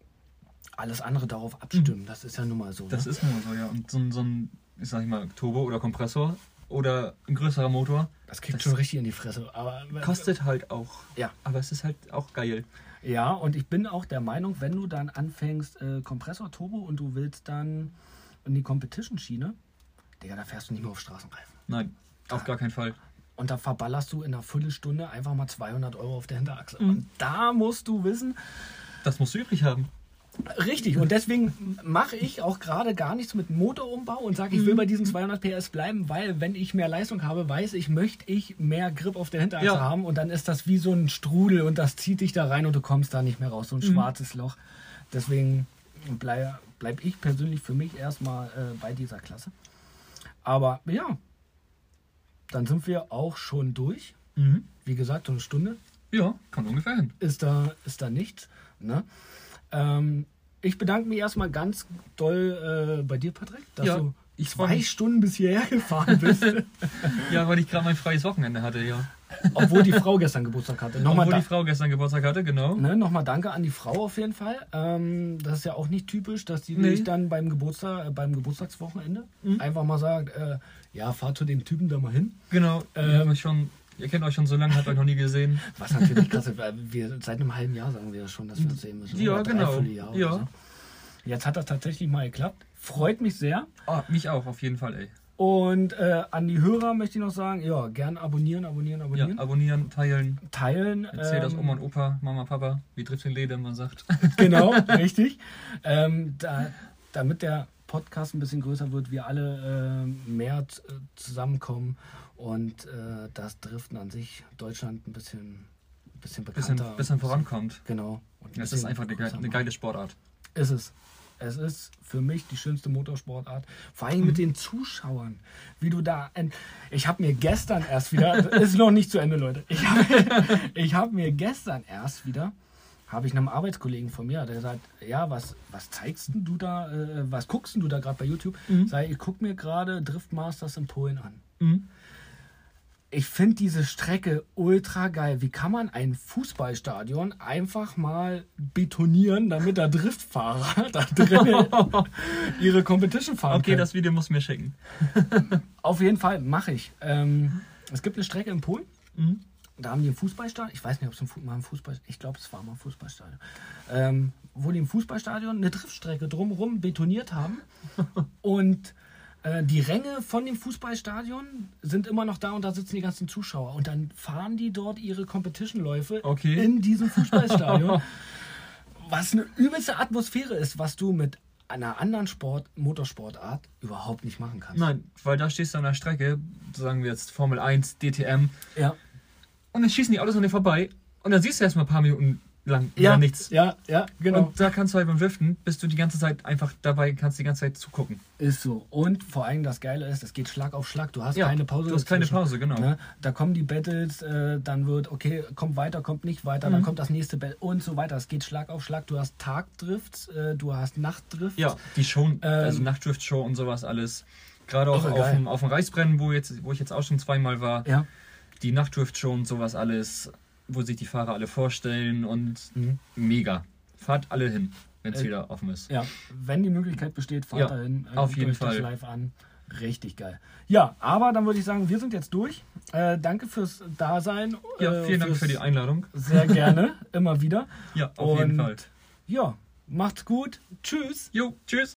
alles andere darauf abstimmen. Das ist ja nun mal so. Mhm. Das ne? ist nun mal so, ja. Und so ein, so ein ich sag mal, Turbo oder Kompressor oder ein größerer Motor das kickt das- schon richtig in die Fresse. Aber, kostet halt auch. Ja. Aber es ist halt auch geil. Ja, und ich bin auch der Meinung, wenn du dann anfängst, äh, Kompressor Turbo und du willst dann in die Competition-Schiene, Digga, da fährst du nicht mehr auf Straßenreifen. Nein, auf gar keinen Fall. Und da verballerst du in einer Viertelstunde einfach mal 200 Euro auf der Hinterachse. Mhm. Und da musst du wissen, Das musst du übrig haben. richtig. Und deswegen mache ich auch gerade gar nichts mit Motorumbau und sage, ich will bei diesen 200 PS bleiben, weil wenn ich mehr Leistung habe, weiß ich, möchte ich mehr Grip auf der Hinterachse Ja. haben. Und dann ist das wie so ein Strudel und das zieht dich da rein und du kommst da nicht mehr raus. So ein schwarzes Loch. Deswegen bleibe bleib ich persönlich für mich erstmal äh, bei dieser Klasse. Aber ja, dann sind wir auch schon durch. Mhm. Wie gesagt, so eine Stunde Ja, kommt ungefähr hin. ist da, ist da nichts. Ne? Ähm, ich bedanke mich erstmal ganz doll äh, bei dir, Patrick, dass Ja, du zwei. Stunden bis hierher gefahren bist, Ja, weil ich gerade mein freies Wochenende hatte, ja. Obwohl die Frau gestern Geburtstag hatte. Nochmal, Obwohl die Frau gestern Geburtstag hatte, genau. ne, nochmal danke an die Frau auf jeden Fall. Ähm, das ist ja auch nicht typisch, dass die Nee. dich dann beim, Geburtstag, äh, beim Geburtstagswochenende Mhm. einfach mal sagt, äh, ja, fahr zu dem Typen da mal hin. Genau. Ähm, ihr, habt euch schon, ihr kennt euch schon so lange, habt euch noch nie gesehen. Was natürlich krass ist, weil wir seit einem halben Jahr sagen wir ja schon, dass wir uns sehen müssen. Ja, Oder genau. Oder Ja. So. Jetzt hat das tatsächlich mal geklappt. Freut mich sehr. Ah, mich auch, auf jeden Fall, ey. Und äh, an die Hörer möchte ich noch sagen, ja, gern abonnieren, abonnieren, Ja, abonnieren. abonnieren, teilen, Teilen. erzähl das ähm, Oma und Opa, Mama, Papa, wie trifft den Leder, man sagt. Genau, richtig. Ähm, da, damit der Podcast ein bisschen größer wird, wir alle äh, mehr zusammenkommen und äh, das Driften an sich Deutschland ein bisschen, bisschen Bisschen, bekannter. bisschen vorankommt. Genau. Und Es ist bisschen einfach eine, ge größer eine geile Sportart. Ist es. Es ist für mich die schönste Motorsportart. Vor allem mit den Zuschauern. Wie du da. Ich habe mir gestern erst wieder. ist noch nicht zu Ende, Leute. Ich habe ich hab mir gestern erst wieder. Habe ich einem Arbeitskollegen von mir, der gesagt, ja, was, was zeigst denn du da, äh, was guckst denn du da gerade bei YouTube? Mhm. Sag ich, gucke mir gerade Drift Masters in Polen an. Mhm. Ich finde diese Strecke ultra geil. Wie kann man ein Fußballstadion einfach mal betonieren, damit da Driftfahrer da drinnen ihre Competition fahren Okay, können? das Video muss mir schicken. Auf jeden Fall mache ich. Ähm, es gibt eine Strecke in Polen. Mhm. Da haben die ein Fußballstadion. Ich weiß nicht, ob es ein, mal ein Fußball. Ich glaube, es war mal ein Fußballstadion. Ähm, wo die im Fußballstadion eine Driftstrecke drumherum betoniert haben. und äh, die Ränge von dem Fußballstadion sind immer noch da und da sitzen die ganzen Zuschauer. Und dann fahren die dort ihre Competition-Läufe Okay. in diesem Fußballstadion. was eine übelste Atmosphäre ist, was du mit einer anderen Sport, Motorsportart überhaupt nicht machen kannst. Nein, weil da stehst du an der Strecke, sagen wir jetzt Formel 1, DTM, Ja. und dann schießen die Autos an dir vorbei. Und dann siehst du erstmal ein paar Minuten lang Ja, nichts. Ja, ja, genau. Und da kannst du halt beim Driften, bist du die ganze Zeit einfach dabei, kannst die ganze Zeit zugucken. Ist so. Und vor allem das Geile ist, es geht Schlag auf Schlag. Du hast Ja, keine Pause. du hast keine dazwischen. Pause, genau. Ne? Da kommen die Battles, äh, dann wird, okay, kommt weiter, kommt nicht weiter, Mhm. dann kommt das nächste Battle und so weiter. Es geht Schlag auf Schlag. Du hast Tagdrifts, äh, du hast Nachtdrifts. Ja, die Show, Ähm, also Nachtdrift-Show und sowas alles. Gerade auch auf dem, auf dem Reichsbrennen, wo, jetzt, wo ich jetzt auch schon zweimal war. Ja. Die Nachtdrift-Show und sowas alles, wo sich die Fahrer alle vorstellen und Mhm. mega. Fahrt alle hin, wenn es Äh, wieder offen ist. Ja, wenn die Möglichkeit besteht, fahrt Ja, dahin. äh, auf jeden Fall. live an. Richtig geil. Ja, aber dann würde ich sagen, wir sind jetzt durch. Äh, danke fürs Dasein. Ja, äh, vielen Dank für die Einladung. Sehr gerne, immer wieder. Ja, auf jeden Und- Fall. Ja, macht's gut. Tschüss. Jo, tschüss.